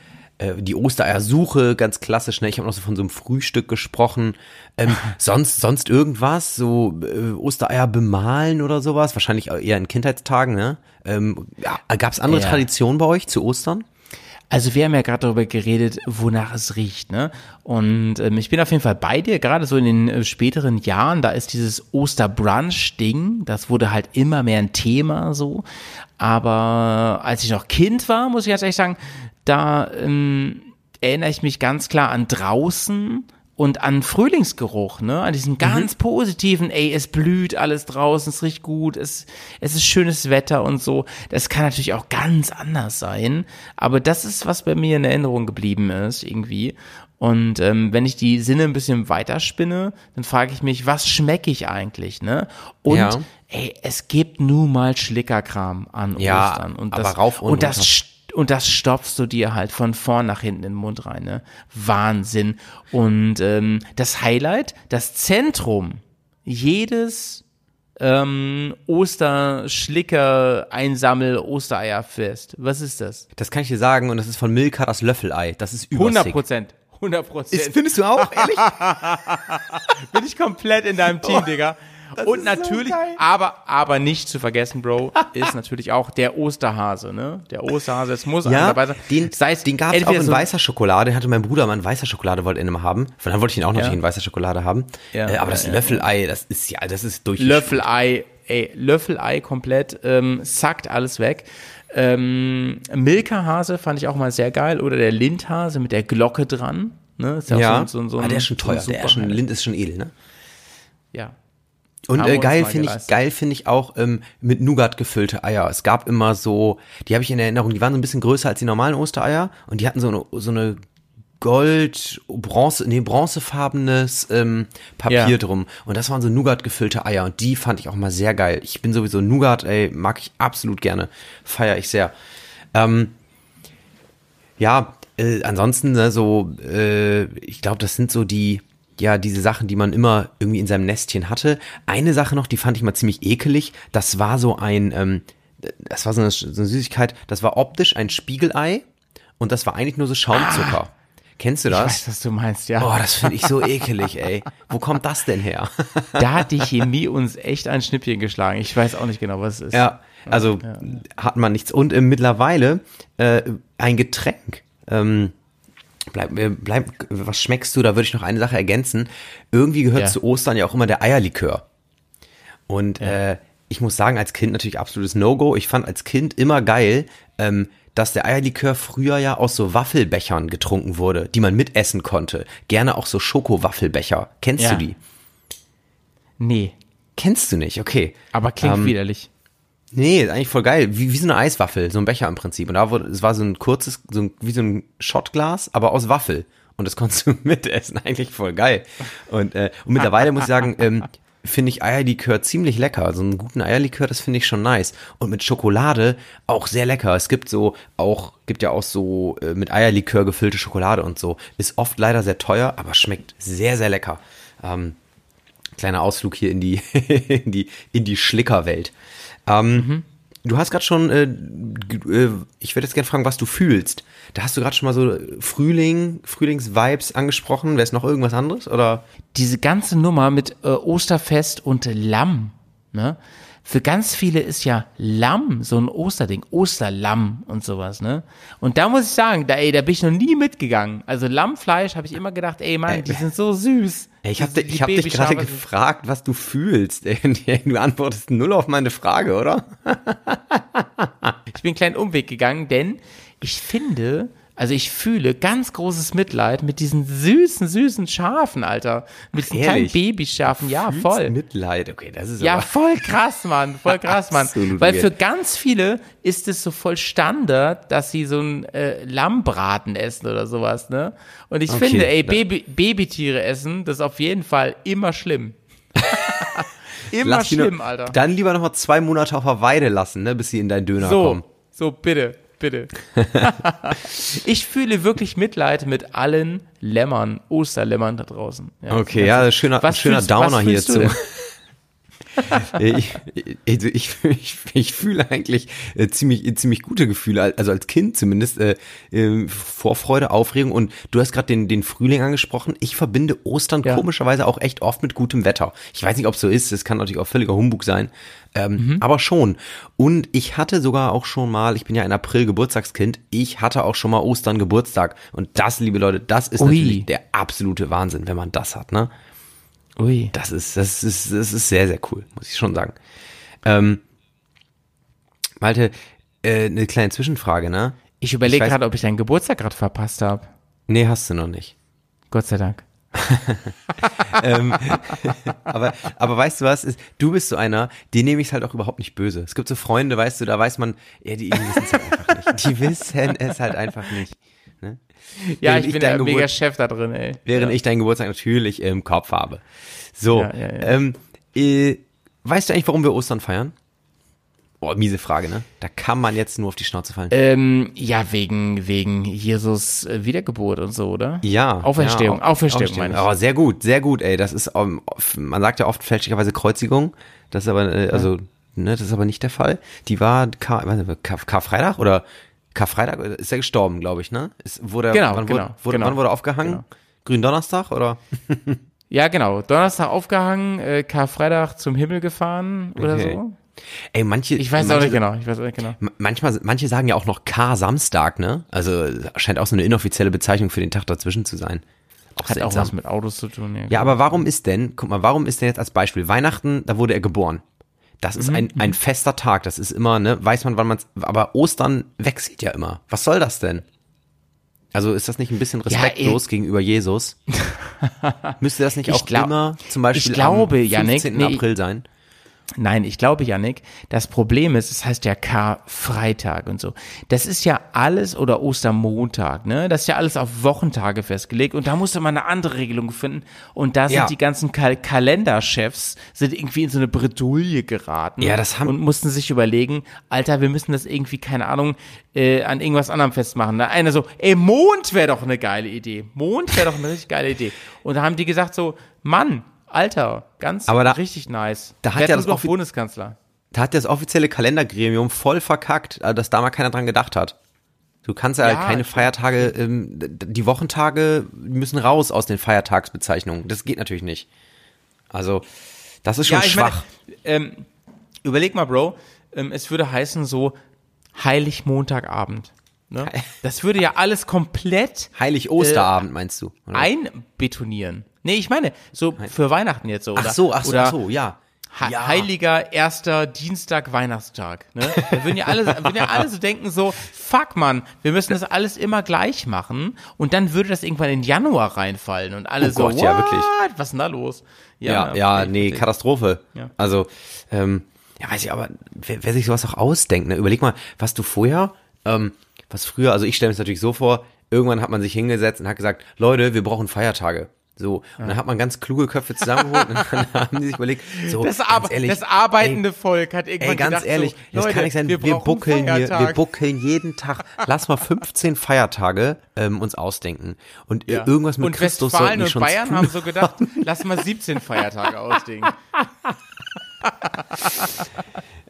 S3: äh, die Ostereiersuche, ganz klassisch. Ne? Ich habe noch so von so einem Frühstück gesprochen. Ähm, sonst, sonst irgendwas, so äh, Ostereier bemalen oder sowas. Wahrscheinlich eher in Kindheitstagen. Ne? Ähm, ja, Gab es andere
S2: Ja.
S3: Traditionen bei euch zu Ostern?
S2: Also wir haben ja gerade darüber geredet, wonach es riecht, ne? Und ähm, ich bin auf jeden Fall bei dir, gerade so in den äh, späteren Jahren, da ist dieses Osterbrunch-Ding, das wurde halt immer mehr ein Thema so. Aber als ich noch Kind war, muss ich ganz ehrlich sagen, da ähm, erinnere ich mich ganz klar an draußen und an Frühlingsgeruch, ne, an diesen ganz positiven, ey, es blüht alles draußen, es riecht gut, es, es ist schönes Wetter und so. Das kann natürlich auch ganz anders sein, aber das ist, was bei mir in Erinnerung geblieben ist, irgendwie. Und ähm, wenn ich die Sinne ein bisschen weiterspinne, dann frage ich mich, was schmecke ich eigentlich, ne? Und
S3: Ja.
S2: ey, es gibt nun mal Schlickerkram an
S3: Ja,
S2: Ostern. Und
S3: aber
S2: das,
S3: rauf und
S2: und das
S3: runter.
S2: Und das stopfst du dir halt von vorn nach hinten in den Mund rein, ne? Wahnsinn. Und ähm, das Highlight, das Zentrum jedes ähm, Osterschlicker Einsammel Ostereierfest. Was ist das?
S3: Das kann ich dir sagen und das ist von Milka das Löffelei. Das ist
S2: 100
S3: übersick.
S2: Prozent. 100 Prozent.
S3: Findest du auch, ehrlich?
S2: Bin ich komplett in deinem Team, Digga. Und natürlich, aber, aber nicht zu vergessen, Bro, ist natürlich auch der Osterhase, ne? Der Osterhase, es muss
S3: Ja,
S2: dabei sein.
S3: den,
S2: Sei es
S3: den gab es auch
S2: entweder
S3: in
S2: so-
S3: weißer Schokolade. Hatte mein Bruder mal in weißer Schokolade, wollte er immer haben. Von dann wollte ich ihn auch natürlich
S2: Ja.
S3: in weißer Schokolade haben.
S2: Ja,
S3: äh, aber das Löffelei, das ist ja, das ist durch.
S2: Löffelei, ey, Löffelei komplett, ähm, sackt alles weg. Ähm, Milka-Hase fand ich auch mal sehr geil. Oder der Lindhase mit der Glocke dran. Ne? Ist ja,
S3: Ja,
S2: auch so, so, so
S3: ah,
S2: ein,
S3: der ist schon
S2: so
S3: teuer. Der ist schon. Lind ist schon edel, ne?
S2: Ja.
S3: Und äh, geil finde ich, geil finde ich auch ähm, mit Nougat gefüllte Eier. Es gab immer so, die habe ich in Erinnerung, die waren so ein bisschen größer als die normalen Ostereier und die hatten so eine, so eine Gold, Bronze, nee, bronzefarbenes ähm, Papier
S2: Ja.
S3: drum. Und das waren so Nougat gefüllte Eier und die fand ich auch mal sehr geil. Ich bin sowieso Nougat, ey, mag ich absolut gerne. Feier ich sehr. Ähm, ja, äh, ansonsten ne, so, äh, ich glaube, das sind so die, ja, diese Sachen, die man immer irgendwie in seinem Nestchen hatte. Eine Sache noch, die fand ich mal ziemlich ekelig. Das war so ein, ähm, das war so eine, so eine Süßigkeit, das war optisch ein Spiegelei und das war eigentlich nur so Schaumzucker. Kennst du
S2: Ich
S3: das?
S2: weiß, was du meinst, ja.
S3: Oh, das finde ich so ekelig, ey. Wo kommt das denn her?
S2: Da hat die Chemie uns echt ein Schnippchen geschlagen. Ich weiß auch nicht genau, was es ist.
S3: Ja, also hat man nichts. Und äh, mittlerweile äh, ein Getränk. Ähm, bleib, äh, bleib, was schmeckst du? Da würde ich noch eine Sache ergänzen. Irgendwie gehört
S2: Ja.
S3: zu Ostern ja auch immer der Eierlikör. Und äh, ich muss sagen, als Kind natürlich absolutes No-Go. Ich fand als Kind immer geil, ähm, dass der Eierlikör früher ja aus so Waffelbechern getrunken wurde, die man mitessen konnte. Gerne auch so Schokowaffelbecher. Kennst
S2: Ja.
S3: du die?
S2: Nee,
S3: Kennst du nicht? Okay.
S2: aber klingt
S3: Ähm,
S2: widerlich.
S3: Nee, ist eigentlich voll geil. Wie, wie so eine Eiswaffel, so ein Becher im Prinzip. Und da wurde, es war so ein kurzes, so ein, wie so ein Shotglas, aber aus Waffel. Und das konntest du mitessen. Eigentlich voll geil. Und, äh, und mittlerweile muss ich sagen, ähm, finde ich Eierlikör ziemlich lecker. So einen guten Eierlikör, das finde ich schon nice. Und mit Schokolade auch sehr lecker. Es gibt so auch, gibt ja auch so äh, mit Eierlikör gefüllte Schokolade und so. Ist oft leider sehr teuer, aber schmeckt sehr, sehr lecker. Ähm, kleiner Ausflug hier in die, in die, in die Schlickerwelt. Ähm, Du hast gerade schon, äh, äh, ich würde jetzt gerne fragen, was du fühlst. Da hast du gerade schon mal so Frühling, Frühlings-Vibes angesprochen. Wäre es noch irgendwas anderes? Oder?
S2: diese ganze Nummer mit äh, Osterfest und Lamm, ne? Für ganz viele ist ja Lamm so ein Osterding, Osterlamm und sowas, ne? Und da muss ich sagen, da, ey, da bin ich noch nie mitgegangen. Also Lammfleisch habe ich immer gedacht, ey Mann, die sind so süß.
S3: Ich habe hab dich gerade gefragt, was du fühlst. Du antwortest null auf meine Frage, oder?
S2: Ich bin einen kleinen Umweg gegangen, denn ich finde, also ich fühle ganz großes Mitleid mit diesen süßen, süßen Schafen, Alter. Mit diesen kleinen? Babyschafen, ja,
S3: Fühlst
S2: voll.
S3: Mitleid. Okay, das ist
S2: Ja,
S3: aber.
S2: voll krass, Mann, voll krass, Mann. Weil für ganz viele ist es so voll Standard, dass sie so ein äh, Lammbraten essen oder sowas, ne? Und ich
S3: Okay,
S2: finde, ey, Baby, Babytiere essen, das ist auf jeden Fall immer schlimm. immer schlimm,
S3: noch,
S2: Alter.
S3: Dann lieber noch mal zwei Monate auf der Weide lassen, ne, bis sie in deinen Döner
S2: So,
S3: kommen.
S2: so, bitte, bitte. ich fühle wirklich Mitleid mit allen Lämmern, Osterlämmern da draußen. Ja,
S3: Okay, ja, schöner,
S2: Was
S3: schöner
S2: fühlst-
S3: Downer
S2: was
S3: hier
S2: fühlst du
S3: zum.
S2: denn?
S3: Ich, also ich, ich, ich fühle eigentlich äh, ziemlich, ziemlich gute Gefühle, also als Kind zumindest, äh, äh, Vorfreude, Aufregung und du hast gerade den, den Frühling angesprochen. Ich verbinde Ostern
S2: Ja.
S3: komischerweise auch echt oft mit gutem Wetter. Ich weiß nicht, ob es so ist, es kann natürlich auch völliger Humbug sein, ähm, aber schon. Und ich hatte sogar auch schon mal, ich bin ja ein April Geburtstagskind, ich hatte auch schon mal Ostern Geburtstag und das, liebe Leute, das ist
S2: Ui.
S3: natürlich der absolute Wahnsinn, wenn man das hat, ne?
S2: Ui.
S3: Das ist, das ist, das ist sehr, sehr cool, muss ich schon sagen. Ähm, Malte, äh, eine kleine Zwischenfrage, ne?
S2: Ich überlege gerade, ob ich deinen Geburtstag gerade verpasst habe.
S3: Nee, hast du noch nicht.
S2: Gott sei Dank.
S3: Aber, aber weißt du was? Ist, du bist so einer, die nehme ich halt auch überhaupt nicht böse. Es gibt so Freunde, weißt du, da weiß man, ja, die, die wissen es halt einfach nicht. Die wissen es halt einfach nicht.
S2: Ja, ich bin der mega Chef da drin, ey.
S3: Während
S2: ja.
S3: ich deinen Geburtstag natürlich im Kopf habe. So,
S2: Ja, ja.
S3: Ähm, äh, weißt du eigentlich, warum wir Ostern feiern? Boah, miese Frage, ne? Da kann man jetzt nur auf die Schnauze fallen.
S2: Ähm, ja, wegen, wegen Jesus äh, Wiedergeburt und so, oder?
S3: Ja.
S2: Auferstehung,
S3: ja,
S2: Auferstehung, meine ich.
S3: Aber sehr gut, sehr gut, ey. Das ist, ähm, man sagt ja oft fälschlicherweise Kreuzigung. Das ist aber, äh, also, ne, das ist aber nicht der Fall. Die war Kar, Karfreitag oder Karfreitag ist er gestorben, glaube ich, ne? Ist, wurde,
S2: Genau,
S3: wann,
S2: genau,
S3: wurde,
S2: genau.
S3: wann wurde er aufgehangen?
S2: Genau.
S3: Gründonnerstag oder?
S2: Ja, genau. Donnerstag aufgehangen, äh, Karfreitag zum Himmel gefahren oder
S3: Okay.
S2: so.
S3: Ey, manche.
S2: Ich weiß
S3: manche,
S2: auch nicht genau. Ich weiß auch nicht genau.
S3: Ma- Manchmal, manche sagen ja auch noch K-Samstag, ne? Also scheint auch so eine inoffizielle Bezeichnung für den Tag dazwischen zu sein. Auch
S2: Hat auch
S3: seltsam.
S2: was mit Autos zu tun. Ja,
S3: Ja, aber warum ist denn, guck mal, warum ist denn jetzt als Beispiel Weihnachten, da wurde er geboren. Das
S2: Mhm,
S3: ist ein, ein fester Tag, das ist immer, ne, weiß man, wann man aber Ostern wechselt ja immer. Was soll das denn? Also ist das nicht ein bisschen respektlos gegenüber Jesus? Müsste das nicht
S2: Ich
S3: auch
S2: glaub-
S3: immer zum Beispiel
S2: ich glaube,
S3: am
S2: Yannick,
S3: 15.
S2: nee,
S3: April sein?
S2: Nein, ich glaube, Yannick, das Problem ist, es heißt ja Karfreitag und so. Das ist ja alles oder Ostermontag, ne? Das ist ja alles auf Wochentage festgelegt und da musste man eine andere Regelung finden und da sind
S3: Ja.
S2: die ganzen Kal Kalenderchefs sind irgendwie in so eine Bredouille geraten
S3: Ja, das haben-
S2: und mussten sich überlegen, Alter, wir müssen das irgendwie, keine Ahnung, äh, an irgendwas anderem festmachen. Da einer so, ey, Mond wäre doch eine geile Idee. Mond wäre doch eine richtig geile Idee. Und da haben die gesagt so, Mann, Alter, ganz
S3: Aber da-
S2: richtig nice.
S3: da hat ja das offi-
S2: Bundeskanzler.
S3: Da hat das offizielle Kalendergremium voll verkackt, äh, dass da mal keiner dran gedacht hat. Du kannst ja,
S2: Ja,
S3: halt keine. Feiertage, ähm, die Wochentage müssen raus aus den Feiertagsbezeichnungen. Das geht natürlich nicht. Also, das ist schon
S2: ich
S3: schwach.
S2: Meine, ähm, überleg mal, Bro, ähm, es würde heißen so Heiligmontagabend. Ne? Das würde ja alles komplett
S3: Heilig Osterabend meinst du? oder?
S2: einbetonieren. Nee, ich meine, so für Weihnachten jetzt so. Oder,
S3: ach so, ach so,
S2: oder
S3: ach so, ja. Ja.
S2: Heiliger erster Dienstag Weihnachtstag. Ne? Da würden ja alle, würden ja alle so denken so, fuck man, wir müssen das alles immer gleich machen und dann würde das irgendwann in Januar reinfallen und alle
S3: Oh
S2: so,
S3: Gott, ja,
S2: what?
S3: wirklich.
S2: Was ist denn da los?
S3: Ja, ja, nee,
S2: wirklich.
S3: Katastrophe.
S2: Ja.
S3: Also, ähm, ja, weiß ich, aber wer, wer sich sowas auch ausdenkt, ne? Überleg mal, was du vorher, ähm, was früher, also ich stelle mir das natürlich so vor, irgendwann hat man sich hingesetzt und hat gesagt, Leute, wir brauchen Feiertage. So, und dann hat man ganz kluge Köpfe zusammengeholt und dann haben die sich überlegt, so,
S2: Das, Ar
S3: ehrlich,
S2: das arbeitende Volk hat irgendwann
S3: Ey, ganz
S2: gedacht,
S3: ehrlich,
S2: so,
S3: das
S2: Leute,
S3: kann nicht sein. Wir,
S2: brauchen
S3: buckeln hier, wir buckeln jeden Tag. Lass mal 15 Feiertage ähm, uns ausdenken. Und äh, irgendwas mit
S2: und
S3: Christus
S2: Westfalen
S3: sollten die
S2: und
S3: schon
S2: Bayern
S3: tun.
S2: haben so gedacht, lass mal 17 Feiertage ausdenken.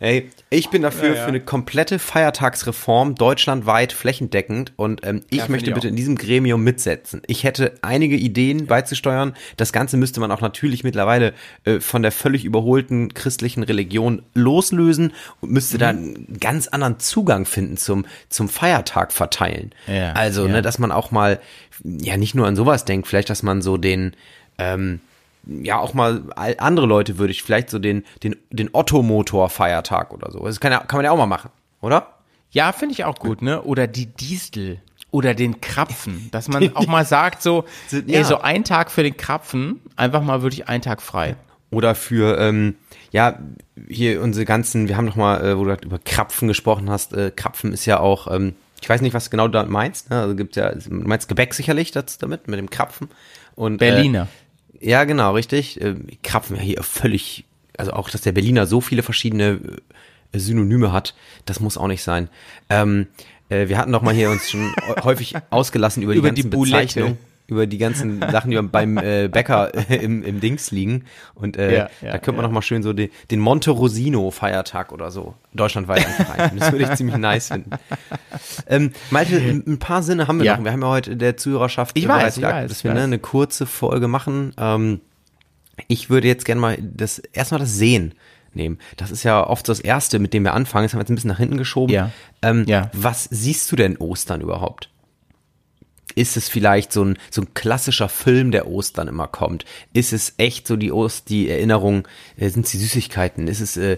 S3: Ey, ich bin dafür
S2: Ja, ja.
S3: für eine komplette Feiertagsreform deutschlandweit flächendeckend und ähm, ich
S2: Ja,
S3: möchte
S2: ich
S3: bitte in diesem Gremium mitsetzen. Ich hätte einige Ideen beizusteuern. Das Ganze müsste man auch natürlich mittlerweile äh, von der völlig überholten christlichen Religion loslösen und müsste
S2: Mhm.
S3: da einen ganz anderen Zugang finden zum zum Feiertag verteilen. Also, ne, dass man auch mal ja nicht nur an sowas denkt, vielleicht, dass man so den ähm, ja auch mal andere Leute würde ich vielleicht so den den den Otto Motor Feiertag oder so. Das kann ja kann man ja auch mal machen, oder?
S2: Ja, finde ich auch gut, ne? Oder die Distel. Oder den Krapfen. Dass man auch mal sagt, so,
S3: Ja.
S2: ey, so ein Tag für den Krapfen, einfach mal wirklich einen Tag frei.
S3: Oder für ähm, ja hier unsere ganzen, wir haben noch mal, äh, wo du über Krapfen gesprochen hast. Äh, Krapfen ist ja auch, ähm, ich weiß nicht, was genau du da meinst. Ne? Also gibt ja, du meinst Gebäck sicherlich das damit mit dem Krapfen und
S2: Berliner.
S3: Äh, ja, genau, richtig. Ähm, Krapfen ja hier völlig, also auch, dass der Berliner so viele verschiedene äh, Synonyme hat, das muss auch nicht sein. Ähm, äh, wir hatten doch mal hier uns schon häufig ausgelassen über die
S2: Über
S3: ganzen
S2: die.
S3: Bezeichnungen. Über die ganzen Sachen, die beim äh, Bäcker äh, im, im Dings liegen. Und äh,
S2: Ja, ja,
S3: da könnte man
S2: ja.
S3: noch mal schön so die, den Monte Rosino Feiertag oder so deutschlandweit einreichen. Das würde ich ziemlich nice finden. Ähm, Malte, ein paar Sinne haben wir
S2: Ja.
S3: noch. Wir haben ja heute der Zuhörerschaft
S2: Ich
S3: bereits
S2: weiß, ich weiß,
S3: dass wir ne, eine kurze Folge machen. Ähm, ich würde jetzt gerne mal das erstmal das Sehen nehmen. Das ist ja oft so das Erste, mit dem wir anfangen. Das haben wir jetzt ein bisschen nach hinten geschoben.
S2: Ja.
S3: Ähm,
S2: Ja.
S3: Was siehst du denn Ostern überhaupt? Ist es vielleicht so ein, so ein klassischer Film, der Ostern immer kommt? Ist es echt so die Ost, die Erinnerung, äh, sind es die Süßigkeiten? Ist es, äh,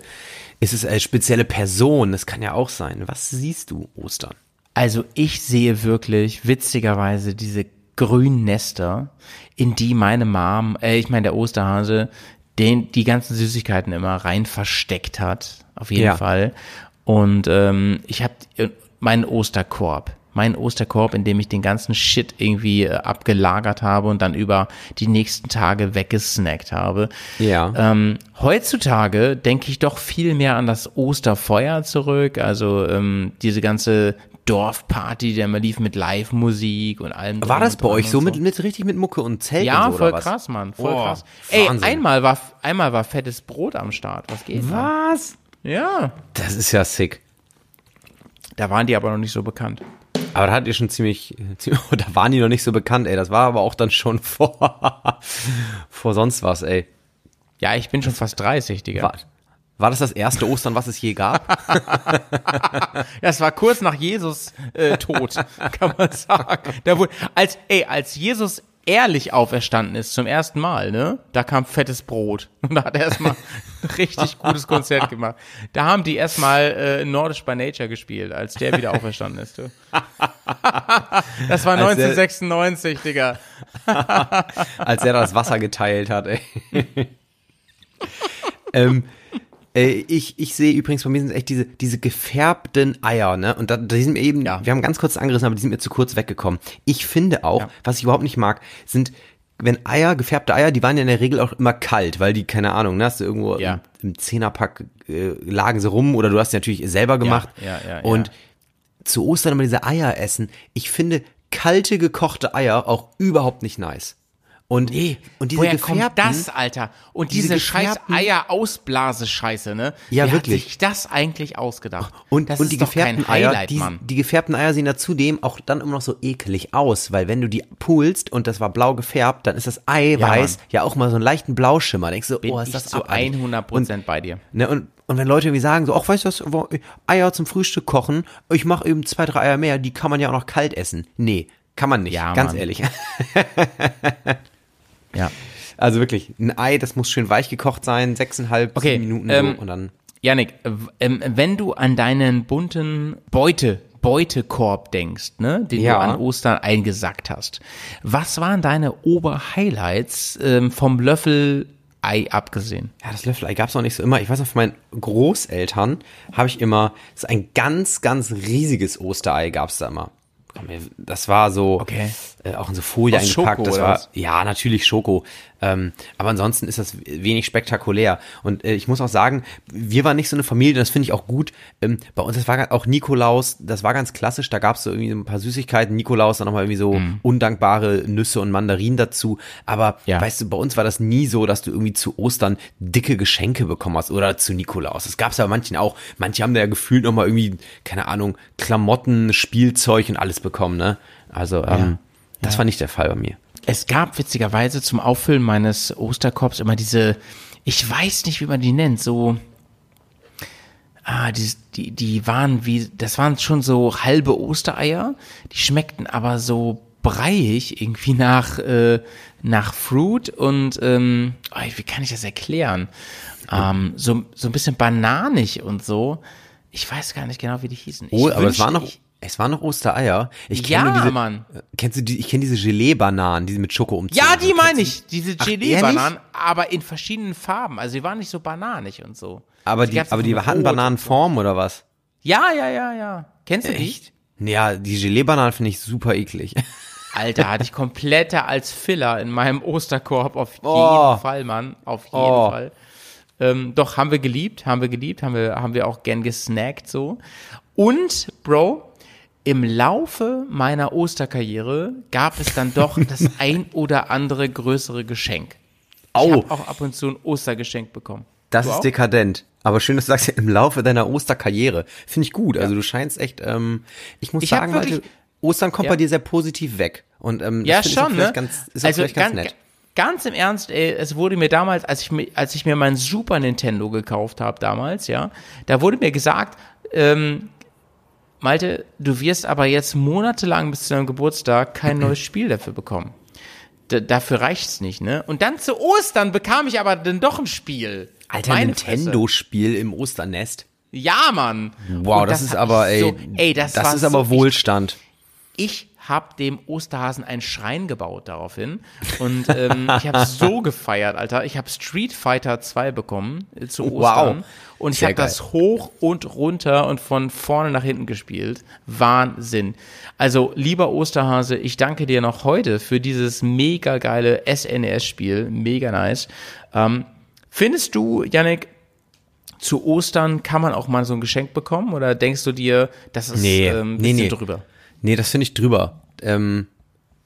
S3: ist es eine spezielle Person? Das kann ja auch sein. Was siehst du Ostern?
S2: Also ich sehe wirklich witzigerweise diese grünen Nester, in die meine Mom, äh, ich meine der Osterhase, den die ganzen Süßigkeiten immer rein versteckt hat, auf jeden
S3: Ja.
S2: Fall. Und ähm, ich habe meinen Osterkorb, meinen Osterkorb, in dem ich den ganzen Shit irgendwie äh, abgelagert habe und dann über die nächsten Tage weggesnackt habe.
S3: Ja.
S2: Ähm, heutzutage denke ich doch viel mehr an das Osterfeuer zurück, also ähm, diese ganze Dorfparty, die immer lief mit Live-Musik und allem.
S3: War das bei euch
S2: und
S3: so mit, mit richtig mit Mucke und Zelt
S2: Ja,
S3: und so,
S2: voll krass, Mann, voll
S3: Boah,
S2: krass. Ey, einmal war einmal war fettes Brot am Start. Was geht?
S3: Was?
S2: Ja,
S3: Das ist ja sick.
S2: da waren die aber noch nicht so bekannt.
S3: Aber da hat ihr schon ziemlich, da waren die noch nicht so bekannt, ey. Das war aber auch dann schon vor, vor sonst was, ey.
S2: Ja, ich bin schon fast 30, Digga.
S3: War, war das das erste Ostern, was es je gab?
S2: Ja, es war kurz nach Jesus äh, Tod, kann man sagen. Da wurde, als, ey, als Jesus ehrlich auferstanden ist zum ersten Mal, ne, da kam fettes Brot. Und da hat er erstmal ein richtig gutes Konzert gemacht. Da haben die erstmal äh, Nordisch by Nature gespielt, als der wieder auferstanden ist. Du. Das war
S3: Als der-
S2: 1996, Digga.
S3: als er das Wasser geteilt hat, ey. ähm, äh, ich, ich sehe übrigens, bei mir sind echt diese, diese gefärbten Eier, ne? Und da, die sind mir eben,
S2: Ja.
S3: wir haben ganz kurz angerissen, aber die sind mir zu kurz weggekommen. Ich finde auch,
S2: Ja.
S3: was ich überhaupt nicht mag, sind, wenn Eier, gefärbte Eier, die waren ja in der Regel auch immer kalt, weil die, keine Ahnung, ne, hast du irgendwo
S2: Ja.
S3: im, im Zehnerpack äh, lagen sie rum oder du hast die natürlich selber gemacht.
S2: ja, ja, ja.
S3: Und zu Ostern immer diese Eier essen. Ich finde kalte gekochte Eier auch überhaupt nicht nice. Und, und diese
S2: Woher kommt das, Alter? Und
S3: diese
S2: diese, scheiß Eier-Ausblase-Scheiße, ne?
S3: Ja,
S2: Wer
S3: wirklich.
S2: hat sich das eigentlich ausgedacht?
S3: und,
S2: das
S3: und
S2: ist
S3: die
S2: kein
S3: gefärbten Eier,
S2: Highlight,
S3: die,
S2: Mann.
S3: die gefärbten Eier sehen da zudem auch dann immer noch so ekelig aus, weil wenn du die pulst und das war blau gefärbt, dann ist das Eiweiß
S2: Mann.
S3: ja, auch mal so einen leichten Blauschimmer. Denkst du,
S2: Bin
S3: oh, ist das
S2: zu
S3: abartig.
S2: 100 Prozent bei dir.
S3: Ne, und, und wenn Leute irgendwie sagen, so, ach, weißt du was, Eier zum Frühstück kochen, ich mache eben zwei, drei Eier mehr, die kann man ja auch noch kalt essen. Nee, kann man nicht,
S2: Ja,
S3: ganz
S2: Mann.
S3: ehrlich.
S2: Ja.
S3: Also wirklich, ein Ei, das muss schön weich gekocht sein, sechseinhalb
S2: Okay,
S3: Minuten
S2: ähm,
S3: so und dann.
S2: Janik, äh, ähm, wenn du an deinen bunten Beute, Beutekorb denkst, ne, den
S3: Ja.
S2: du an Ostern eingesackt hast, was waren deine Oberhighlights ähm, vom Löffel Ei abgesehen?
S3: Ja, das Löffelei gab's noch nicht so immer. Ich weiß noch, von meinen Großeltern habe ich immer, so ein ganz, ganz riesiges Osterei gab's da immer. Das war so,
S2: Okay.
S3: Äh, auch in so Folie
S2: Aus
S3: eingepackt.
S2: Schoko
S3: das war,
S2: was?
S3: ja, natürlich Schoko. Ähm, aber ansonsten ist das wenig spektakulär. Und äh, ich muss auch sagen, wir waren nicht so eine Familie, das finde ich auch gut. Ähm, bei uns, das war auch Nikolaus, das war ganz klassisch, da gab's so irgendwie so ein paar Süßigkeiten, Nikolaus, dann nochmal irgendwie so undankbare Nüsse und Mandarinen dazu. Aber
S2: Mhm. Ja.
S3: weißt du, bei uns war das nie so, dass du irgendwie zu Ostern dicke Geschenke bekommen hast oder zu Nikolaus. Das gab's ja bei manchen auch. Manche haben da ja gefühlt nochmal irgendwie, keine Ahnung, Klamotten, Spielzeug und alles bekommen, ne? Also, ähm, das war nicht der Fall bei mir.
S2: Es gab witzigerweise zum Auffüllen meines Osterkorbs immer diese, ich weiß nicht, wie man die nennt, so, ah, die, die, die waren wie, das waren schon so halbe Ostereier, die schmeckten aber so breiig irgendwie nach, äh, nach Fruit und, ähm, oh, wie kann ich das erklären? Ähm, so, so ein bisschen bananig und so. Ich weiß gar nicht genau, wie die hießen. Ich
S3: Oh, aber es waren noch, es waren noch Ostereier. Ich
S2: Ja,
S3: kenne nur diese,
S2: Mann.
S3: äh, Kennst du die, ich kenne diese Gelee-Bananen, die mit Schoko umzogen
S2: Ja, die meine ich. Diese Gelee-Bananen, aber in verschiedenen Farben. Also die waren nicht so bananig und so.
S3: Aber die, aber die hatten Bananenform oder was?
S2: Ja, ja, ja, ja. Kennst du die?
S3: Ja, die Gelee-Bananen finde ich super eklig.
S2: Alter, hatte ich komplett als Filler in meinem Osterkorb. Auf jeden
S3: Oh.
S2: Fall, Mann. Auf jeden
S3: Oh.
S2: Fall. Ähm, doch, haben wir geliebt, haben wir geliebt, haben wir, haben wir auch gern gesnackt so. Und, Bro, im Laufe meiner Osterkarriere gab es dann doch das ein oder andere größere Geschenk. Ich
S3: Au.
S2: habe auch ab und zu ein Ostergeschenk bekommen.
S3: Das
S2: Du
S3: ist
S2: auch?
S3: dekadent. Aber schön, dass du sagst, im Laufe deiner Osterkarriere. Finde ich gut. Also du scheinst echt, ähm, ich muss
S2: Ich
S3: sagen,
S2: wirklich-
S3: Malte, Ostern kommt
S2: Ja.
S3: bei dir sehr positiv weg. Und ähm,
S2: Ja,
S3: das ich auch
S2: schon, ne?
S3: ganz, ist auch vielleicht ganz nett.
S2: Ganz im Ernst, ey, es wurde mir damals, als ich mir, als ich mir mein Super Nintendo gekauft habe damals, ja, da wurde mir gesagt, ähm, Malte, du wirst aber jetzt monatelang bis zu deinem Geburtstag kein neues Spiel dafür bekommen. D dafür reicht's nicht, ne? Und dann zu Ostern bekam ich aber dann doch ein Spiel.
S3: Alter. Nintendo-Spiel im Osternest.
S2: Ja, Mann.
S3: Wow,
S2: Und
S3: das, ist aber,
S2: ich
S3: ey,
S2: so, ey, das, war
S3: ist aber Wohlstand.
S2: ich habe dem Osterhasen einen Schrein gebaut daraufhin und ähm, ich habe so gefeiert, Alter. Ich habe Street Fighter 2 bekommen äh, zu
S3: Wow.
S2: Ostern und ich habe das hoch und runter und von vorne nach hinten gespielt. Wahnsinn. Also, lieber Osterhase, ich danke dir noch heute für dieses mega geile SNES-Spiel. Mega nice. Ähm, findest du, Yannick, zu Ostern kann man auch mal so ein Geschenk bekommen oder denkst du dir, das ist
S3: Nee,
S2: ähm, ein
S3: nee,
S2: bisschen
S3: nee.
S2: drüber?
S3: Nee, das finde ich drüber. Ähm,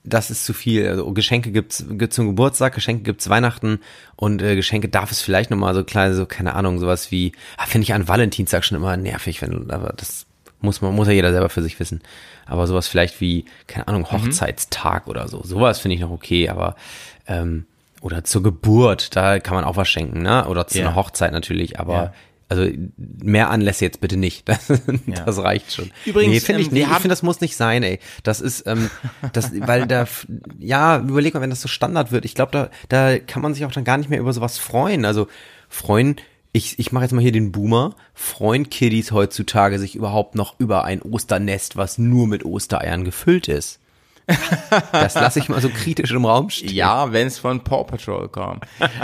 S3: das ist zu viel. Also Geschenke gibt's, gibt's zum Geburtstag, Geschenke gibt's Weihnachten und äh, Geschenke darf es vielleicht noch mal so kleine, so keine Ahnung, sowas wie, ah, finde ich an Valentinstag schon immer nervig, wenn aber das muss man, muss ja jeder selber für sich wissen. Aber sowas vielleicht wie, keine Ahnung, Hochzeitstag oder so, sowas finde ich noch okay, aber ähm, oder zur Geburt, da kann man auch was schenken, ne? Oder zu
S2: Ja.
S3: einer Hochzeit natürlich, aber
S2: Ja.
S3: Also mehr Anlässe jetzt bitte nicht. Das, das reicht schon.
S2: Übrigens,
S3: nee, finde ich
S2: ähm,
S3: nicht.
S2: wir
S3: Ich finde, das muss nicht sein, ey. Das ist, ähm, das, weil da, ja, überleg mal, wenn das so Standard wird. Ich glaube, da, da kann man sich auch dann gar nicht mehr über sowas freuen. Also freuen, ich, ich mache jetzt mal hier den Boomer. Freuen Kiddies heutzutage sich überhaupt noch über ein Osternest, was nur mit Ostereiern gefüllt ist? Das lasse ich mal so kritisch im Raum stehen.
S2: Ja, wenn es von Paw Patrol kam.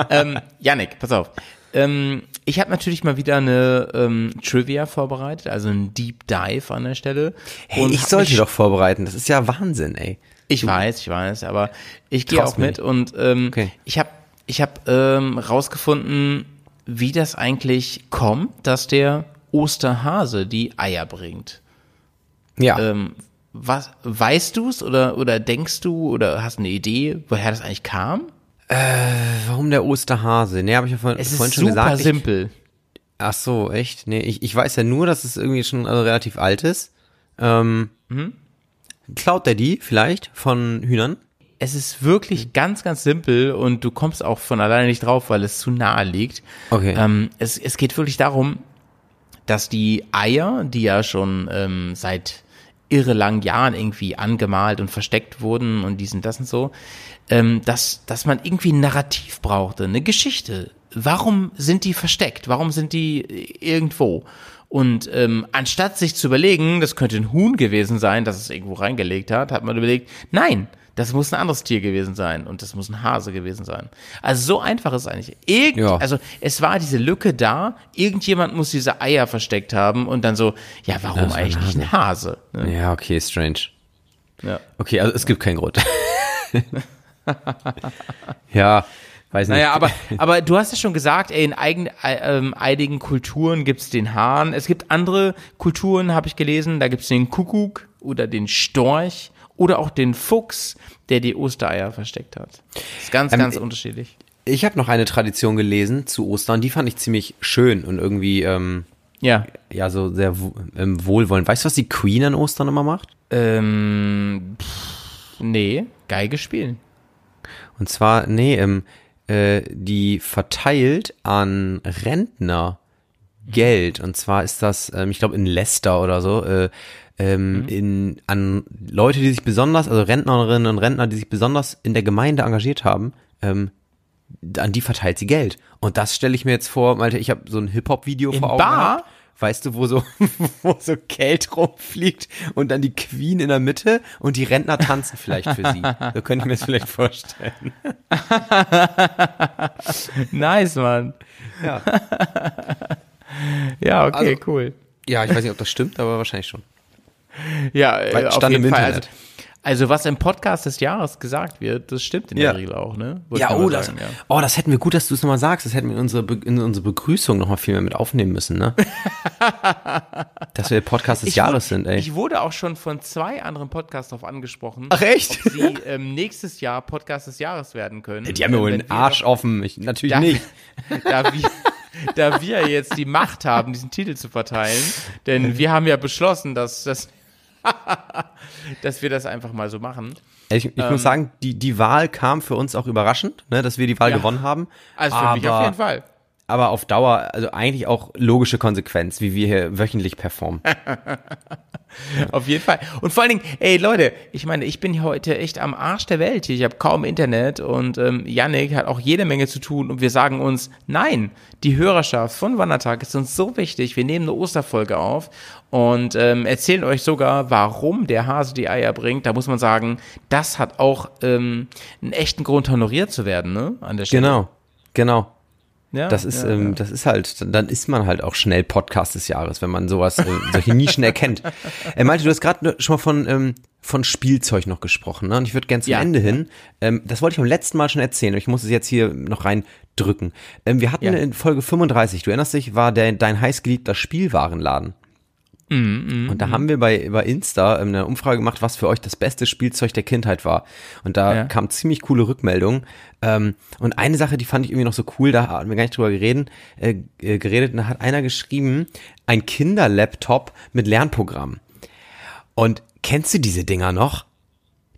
S2: ähm, Yannick, pass auf. Ähm, ich habe natürlich mal wieder eine ähm, Trivia vorbereitet, also ein Deep Dive an der Stelle.
S3: Hey, ich sollte
S2: mich-
S3: doch vorbereiten. Das ist ja Wahnsinn, ey.
S2: Ich weiß, ich weiß, aber ich gehe auch mit und ähm,
S3: Okay.
S2: ich habe ich hab, ähm, rausgefunden, wie das eigentlich kommt, dass der Osterhase die Eier bringt.
S3: Ja.
S2: Ähm, was weißt du's oder oder denkst du oder hast eine Idee, woher das eigentlich kam?
S3: Warum der Osterhase? Nee, habe ich ja vorhin,
S2: Es ist
S3: vorhin schon
S2: super
S3: gesagt. Ich,
S2: simpel.
S3: Ach so, echt? Nee, ich, ich weiß ja nur, dass es irgendwie schon also relativ alt ist. Ähm,
S2: Mhm.
S3: Klaut der die vielleicht von Hühnern?
S2: Es ist wirklich ganz, ganz simpel und du kommst auch von alleine nicht drauf, weil es zu nahe liegt.
S3: Okay.
S2: Ähm, es, es geht wirklich darum, dass die Eier, die ja schon ähm, seit irre langen Jahren irgendwie angemalt und versteckt wurden und dies und das und so, ähm, dass, dass man irgendwie ein Narrativ brauchte, eine Geschichte. Warum sind die versteckt? Warum sind die irgendwo? Und ähm, anstatt sich zu überlegen, das könnte ein Huhn gewesen sein, das es irgendwo reingelegt hat, hat man überlegt, nein, das muss ein anderes Tier gewesen sein und das muss ein Hase gewesen sein. Also so einfach ist es eigentlich. Irgend,
S3: Ja.
S2: Also es war diese Lücke da, irgendjemand muss diese Eier versteckt haben und dann so, ja, warum
S3: war ein
S2: eigentlich nicht ein Hase? Ne?
S3: Ja, okay, strange.
S2: Ja.
S3: Okay, also es gibt keinen Grund. ja, weiß nicht.
S2: Naja, aber, aber du hast ja schon gesagt, ey, in eigen, äh, ähm, einigen Kulturen gibt's den Hahn. Es gibt andere Kulturen, habe ich gelesen, da gibt's den Kuckuck oder den Storch oder auch den Fuchs, der die Ostereier versteckt hat. Das ist ganz,
S3: Ähm,
S2: ganz unterschiedlich.
S3: Ich habe noch eine Tradition gelesen zu Ostern, die fand ich ziemlich schön und irgendwie, ähm,
S2: Ja.
S3: ja, so sehr ähm, wohlwollend. Weißt du, was die Queen an Ostern immer macht?
S2: Ähm, pff, nee, Geige spielen.
S3: Und zwar, nee, ähm, äh, die verteilt an Rentner Geld. Und zwar ist das, ähm, ich glaube, in Leicester oder so, äh, ähm, in, an Leute, die sich besonders, also Rentnerinnen und Rentner, die sich besonders in der Gemeinde engagiert haben, ähm, an die verteilt sie Geld. Und das stelle ich mir jetzt vor, Malte, ich habe so ein Hip-Hop-Video vor Augen
S2: Bar?
S3: gehabt. Weißt du, wo so, wo so Geld rumfliegt und dann die Queen in der Mitte und die Rentner tanzen vielleicht für sie. So könnte ich mir das vielleicht vorstellen.
S2: Nice, Mann.
S3: Ja.
S2: Ja, okay,
S3: Also-
S2: cool.
S3: Ja, ich weiß nicht, ob das stimmt, aber wahrscheinlich schon.
S2: Ja, äh,
S3: Weil
S2: auf
S3: stand
S2: jeden
S3: im
S2: Fall.
S3: Internet.
S2: Also, Also was im Podcast des Jahres gesagt wird, das stimmt in
S3: Ja.
S2: der Regel auch, ne? Wollte
S3: Ja, oh das,
S2: sagen, ja.
S3: oh, das hätten wir gut, dass du es nochmal sagst. Das hätten wir in unsere, Be in unsere Begrüßung nochmal viel mehr mit aufnehmen müssen, ne? dass wir Podcast des
S2: Ich
S3: Jahres
S2: wurde-
S3: sind, ey.
S2: Ich wurde auch schon von zwei anderen Podcasts darauf angesprochen,
S3: Ach echt?
S2: ob sie ähm, nächstes Jahr Podcast des Jahres werden können.
S3: Die haben mir
S2: Ähm,
S3: wohl den Arsch offen. Ich, natürlich
S2: da,
S3: nicht.
S2: Da wir, da wir jetzt die Macht haben, diesen Titel zu verteilen, denn wir haben ja beschlossen, dass, dass, dass wir das einfach mal so machen.
S3: Ich, ich muss sagen, die, die Wahl kam für uns auch überraschend, ne, dass wir die Wahl
S2: Ja.
S3: gewonnen haben.
S2: Also für
S3: aber,
S2: mich auf jeden Fall.
S3: Aber auf Dauer, also eigentlich auch logische Konsequenz, wie wir hier wöchentlich performen.
S2: Auf jeden Fall. Und vor allen Dingen, ey Leute, ich meine, ich bin heute echt am Arsch der Welt hier. Ich habe kaum Internet und ähm, Yannick hat auch jede Menge zu tun und wir sagen uns, nein, die Hörerschaft von Wandertag ist uns so wichtig. Wir nehmen eine Osterfolge auf und ähm, erzählen euch sogar, warum der Hase die Eier bringt. Da muss man sagen, das hat auch ähm, einen echten Grund, honoriert zu werden, ne? An der Stelle.
S3: Genau, genau.
S2: Ja,
S3: Das ist,
S2: ja,
S3: ähm,
S2: ja.
S3: das ist halt, dann ist man halt auch schnell Podcast des Jahres, wenn man sowas, äh, solche Nischen erkennt. Äh, Malte, du hast gerade schon mal von, ähm, von Spielzeug noch gesprochen, ne? Und ich würde gern zum. Ende hin, ähm, das wollte ich beim letzten Mal schon erzählen, ich muss es jetzt hier noch reindrücken. Ähm, wir hatten in Folge 35, du erinnerst dich, war der, dein heißgeliebter Spielwarenladen.
S2: Mhm,
S3: Und da haben wir bei, bei Insta ähm, eine Umfrage gemacht, was für euch das beste Spielzeug der Kindheit war. Und da
S2: Ja.
S3: kam ziemlich coole Rückmeldungen. Ähm, und eine Sache, die fand ich irgendwie noch so cool, da haben wir gar nicht drüber geredet, äh, äh, geredet. Und da hat einer geschrieben, ein Kinderlaptop mit Lernprogramm. Und kennst du diese Dinger noch?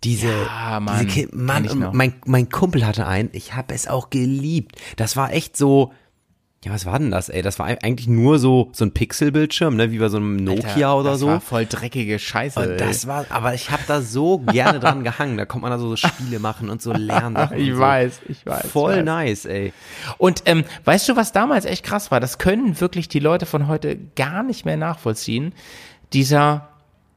S3: Diese,
S2: Ja, Mann,
S3: diese Ki
S2: kenn
S3: Mann, mein, mein Kumpel hatte einen, ich habe es auch geliebt. Das war echt so, ja, was war denn das, ey? Das war eigentlich nur so, so ein Pixelbildschirm, ne, wie bei so einem Nokia
S2: Alter,
S3: oder
S2: das
S3: so.
S2: war voll dreckige Scheiße.
S3: Und das war, aber ich habe da so gerne dran gehangen. Da kommt man da so Spiele machen und so lernen.
S2: ich
S3: so.
S2: weiß, ich weiß.
S3: Voll
S2: ich weiß.
S3: nice, ey.
S2: Und ähm, weißt du, was damals echt krass war? Das können wirklich die Leute von heute gar nicht mehr nachvollziehen. Dieser,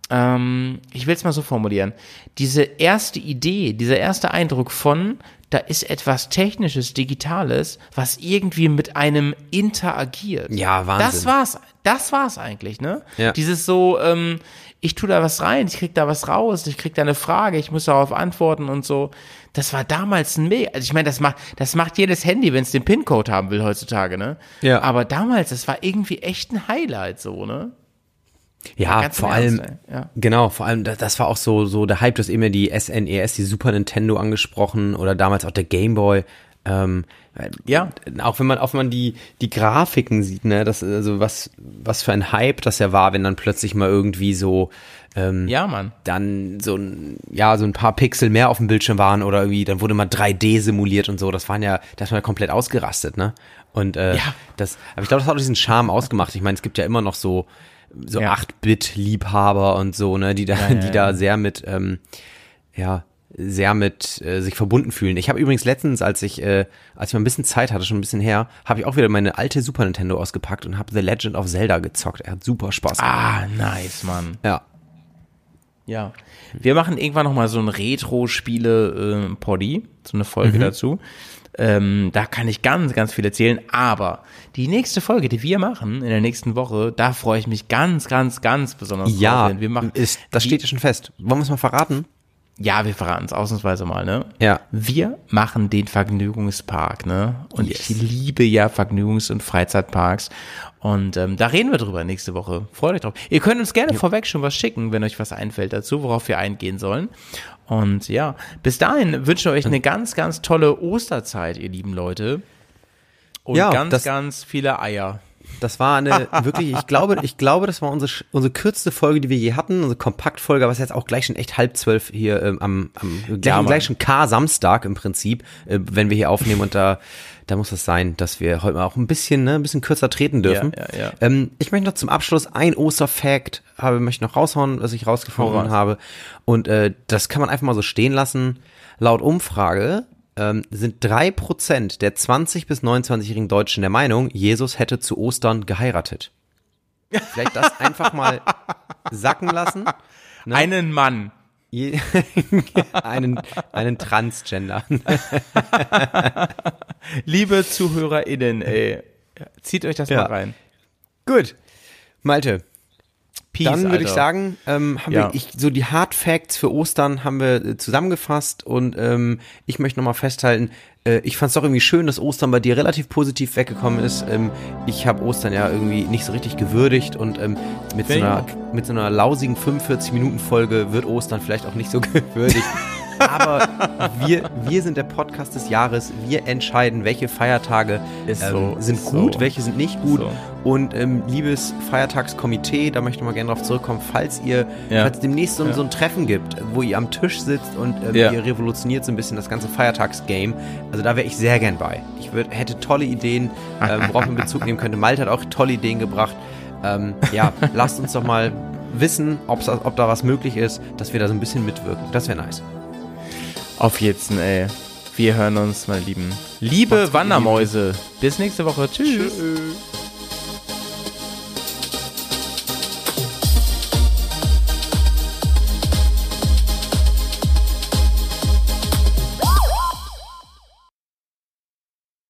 S2: ähm, ich will es mal so formulieren, diese erste Idee, dieser erste Eindruck von, da ist etwas Technisches, Digitales, was irgendwie mit einem interagiert.
S3: Ja, Wahnsinn.
S2: Das war's, das war's eigentlich, ne?
S3: Ja.
S2: Dieses so, ähm, ich tu da was rein, ich krieg da was raus, ich krieg da eine Frage, ich muss darauf antworten und so. Das war damals ein Mega. Also ich meine, das macht, das macht jedes Handy, wenn es den PIN-Code haben will heutzutage, ne?
S3: Ja.
S2: Aber damals, das war irgendwie echt ein Highlight, so, ne?
S3: Ja,
S2: Ganz
S3: vor allem.
S2: Ja.
S3: genau, vor allem, das, das war auch so, so der Hype, du hast eben ja die SNES, die Super Nintendo angesprochen oder damals auch der Game Boy. Ähm,
S2: Ja.
S3: Auch wenn man, auch wenn man die, die Grafiken sieht, ne, das, also was, was für ein Hype das ja war, wenn dann plötzlich mal irgendwie so, ähm,
S2: Ja, Mann.
S3: dann so ein, ja, so ein paar Pixel mehr auf dem Bildschirm waren oder irgendwie, dann wurde mal 3D simuliert und so. Das waren ja, das war ja komplett ausgerastet, ne? Und äh,
S2: Ja.
S3: das, aber ich glaube, das hat auch diesen Charme ausgemacht. Ich meine, es gibt ja immer noch so, so
S2: Ja.
S3: 8-Bit-Liebhaber und so, ne, die da,
S2: ja,
S3: die da sehr mit, ähm, ja, sehr mit äh, sich verbunden fühlen. Ich habe übrigens letztens, als ich, äh, als ich mal ein bisschen Zeit hatte, schon ein bisschen her, habe ich auch wieder meine alte Super Nintendo ausgepackt und habe The Legend of Zelda gezockt. Er hat super Spaß gemacht.
S2: Ah, nice, Mann.
S3: Ja.
S2: Ja. Wir machen irgendwann nochmal so ein Retro-Spiele-Poddy, so eine Folge
S3: Mhm.
S2: dazu. Ähm, da kann ich ganz, ganz viel erzählen. Aber die nächste Folge, die wir machen in der nächsten Woche, da freue ich mich ganz, ganz, ganz besonders
S3: Ja,
S2: drauf. denn Wir machen,
S3: ist, das steht ja schon fest. Wollen wir es mal verraten?
S2: ja, wir verraten es ausnahmsweise mal, ne?
S3: Ja.
S2: Wir machen den Vergnügungspark, ne? Und
S3: Yes.
S2: ich liebe ja Vergnügungs- und Freizeitparks. Und ähm, da reden wir drüber nächste Woche. Freut euch drauf. Ihr könnt uns gerne vorweg schon was schicken, wenn euch was einfällt dazu, worauf wir eingehen sollen. Und ja, bis dahin wünschen wir euch eine ganz, ganz tolle Osterzeit, ihr lieben Leute. Und
S3: Ja,
S2: ganz, ganz viele Eier.
S3: Das war eine wirklich, ich glaube, ich glaube, das war unsere, unsere kürzeste Folge, die wir je hatten, unsere Kompaktfolge, aber es ist jetzt auch gleich schon echt halb zwölf hier ähm, am, am gleich,
S2: Ja, Mann.
S3: gleich schon K-Samstag im Prinzip, äh, wenn wir hier aufnehmen und da, da muss es sein, dass wir heute mal auch ein bisschen, ne, ein bisschen kürzer treten dürfen.
S2: Ja, ja, ja.
S3: Ähm, ich möchte noch zum Abschluss ein Osterfact habe, möchte noch raushauen, was ich rausgefunden
S2: raus.
S3: habe. Und äh, das kann man einfach mal so stehen lassen. Laut Umfrage ähm, sind drei Prozent der 20 bis 29-jährigen Deutschen der Meinung, Jesus hätte zu Ostern geheiratet. Vielleicht das einfach mal sacken lassen. Ne?
S2: Einen Mann.
S3: Einen, einen Transgender.
S2: Liebe ZuhörerInnen, ey, zieht euch das
S3: Ja.
S2: mal rein.
S3: Gut. Malte,
S2: Peace,
S3: Dann würde ich sagen, ähm, haben
S2: Ja.
S3: wir ich, so die Hard Facts für Ostern haben wir äh, zusammengefasst und ähm, ich möchte nochmal festhalten, äh, ich fand es doch irgendwie schön, dass Ostern bei dir relativ positiv weggekommen ist. Ähm, ich habe Ostern ja irgendwie nicht so richtig gewürdigt und ähm, mit, so einer, mit so einer lausigen 45-Minuten-Folge wird Ostern vielleicht auch nicht so gewürdigt. Aber wir, wir sind der Podcast des Jahres. Wir entscheiden, welche Feiertage
S2: Ist
S3: ähm,
S2: so,
S3: sind gut,
S2: so.
S3: welche sind nicht gut.
S2: So.
S3: Und ähm, liebes Feiertagskomitee, da möchte ich mal gerne drauf zurückkommen, falls ihr,
S2: Ja.
S3: falls es demnächst so,
S2: Ja.
S3: so ein Treffen gibt, wo ihr am Tisch sitzt und ähm,
S2: Ja.
S3: ihr revolutioniert so ein bisschen das ganze Feiertagsgame, also da wäre ich sehr gern bei. Ich würd, hätte tolle Ideen, ähm, worauf man Bezug nehmen könnte. Malte hat auch tolle Ideen gebracht. Ähm, ja, lasst uns doch mal wissen, ob da was möglich ist, dass wir da so ein bisschen mitwirken. Das wäre nice.
S2: Auf jetzt, ey. Wir hören uns, meine Lieben. Liebe Wandermäuse. Bis nächste Woche. Tschüss.
S3: Tschüss.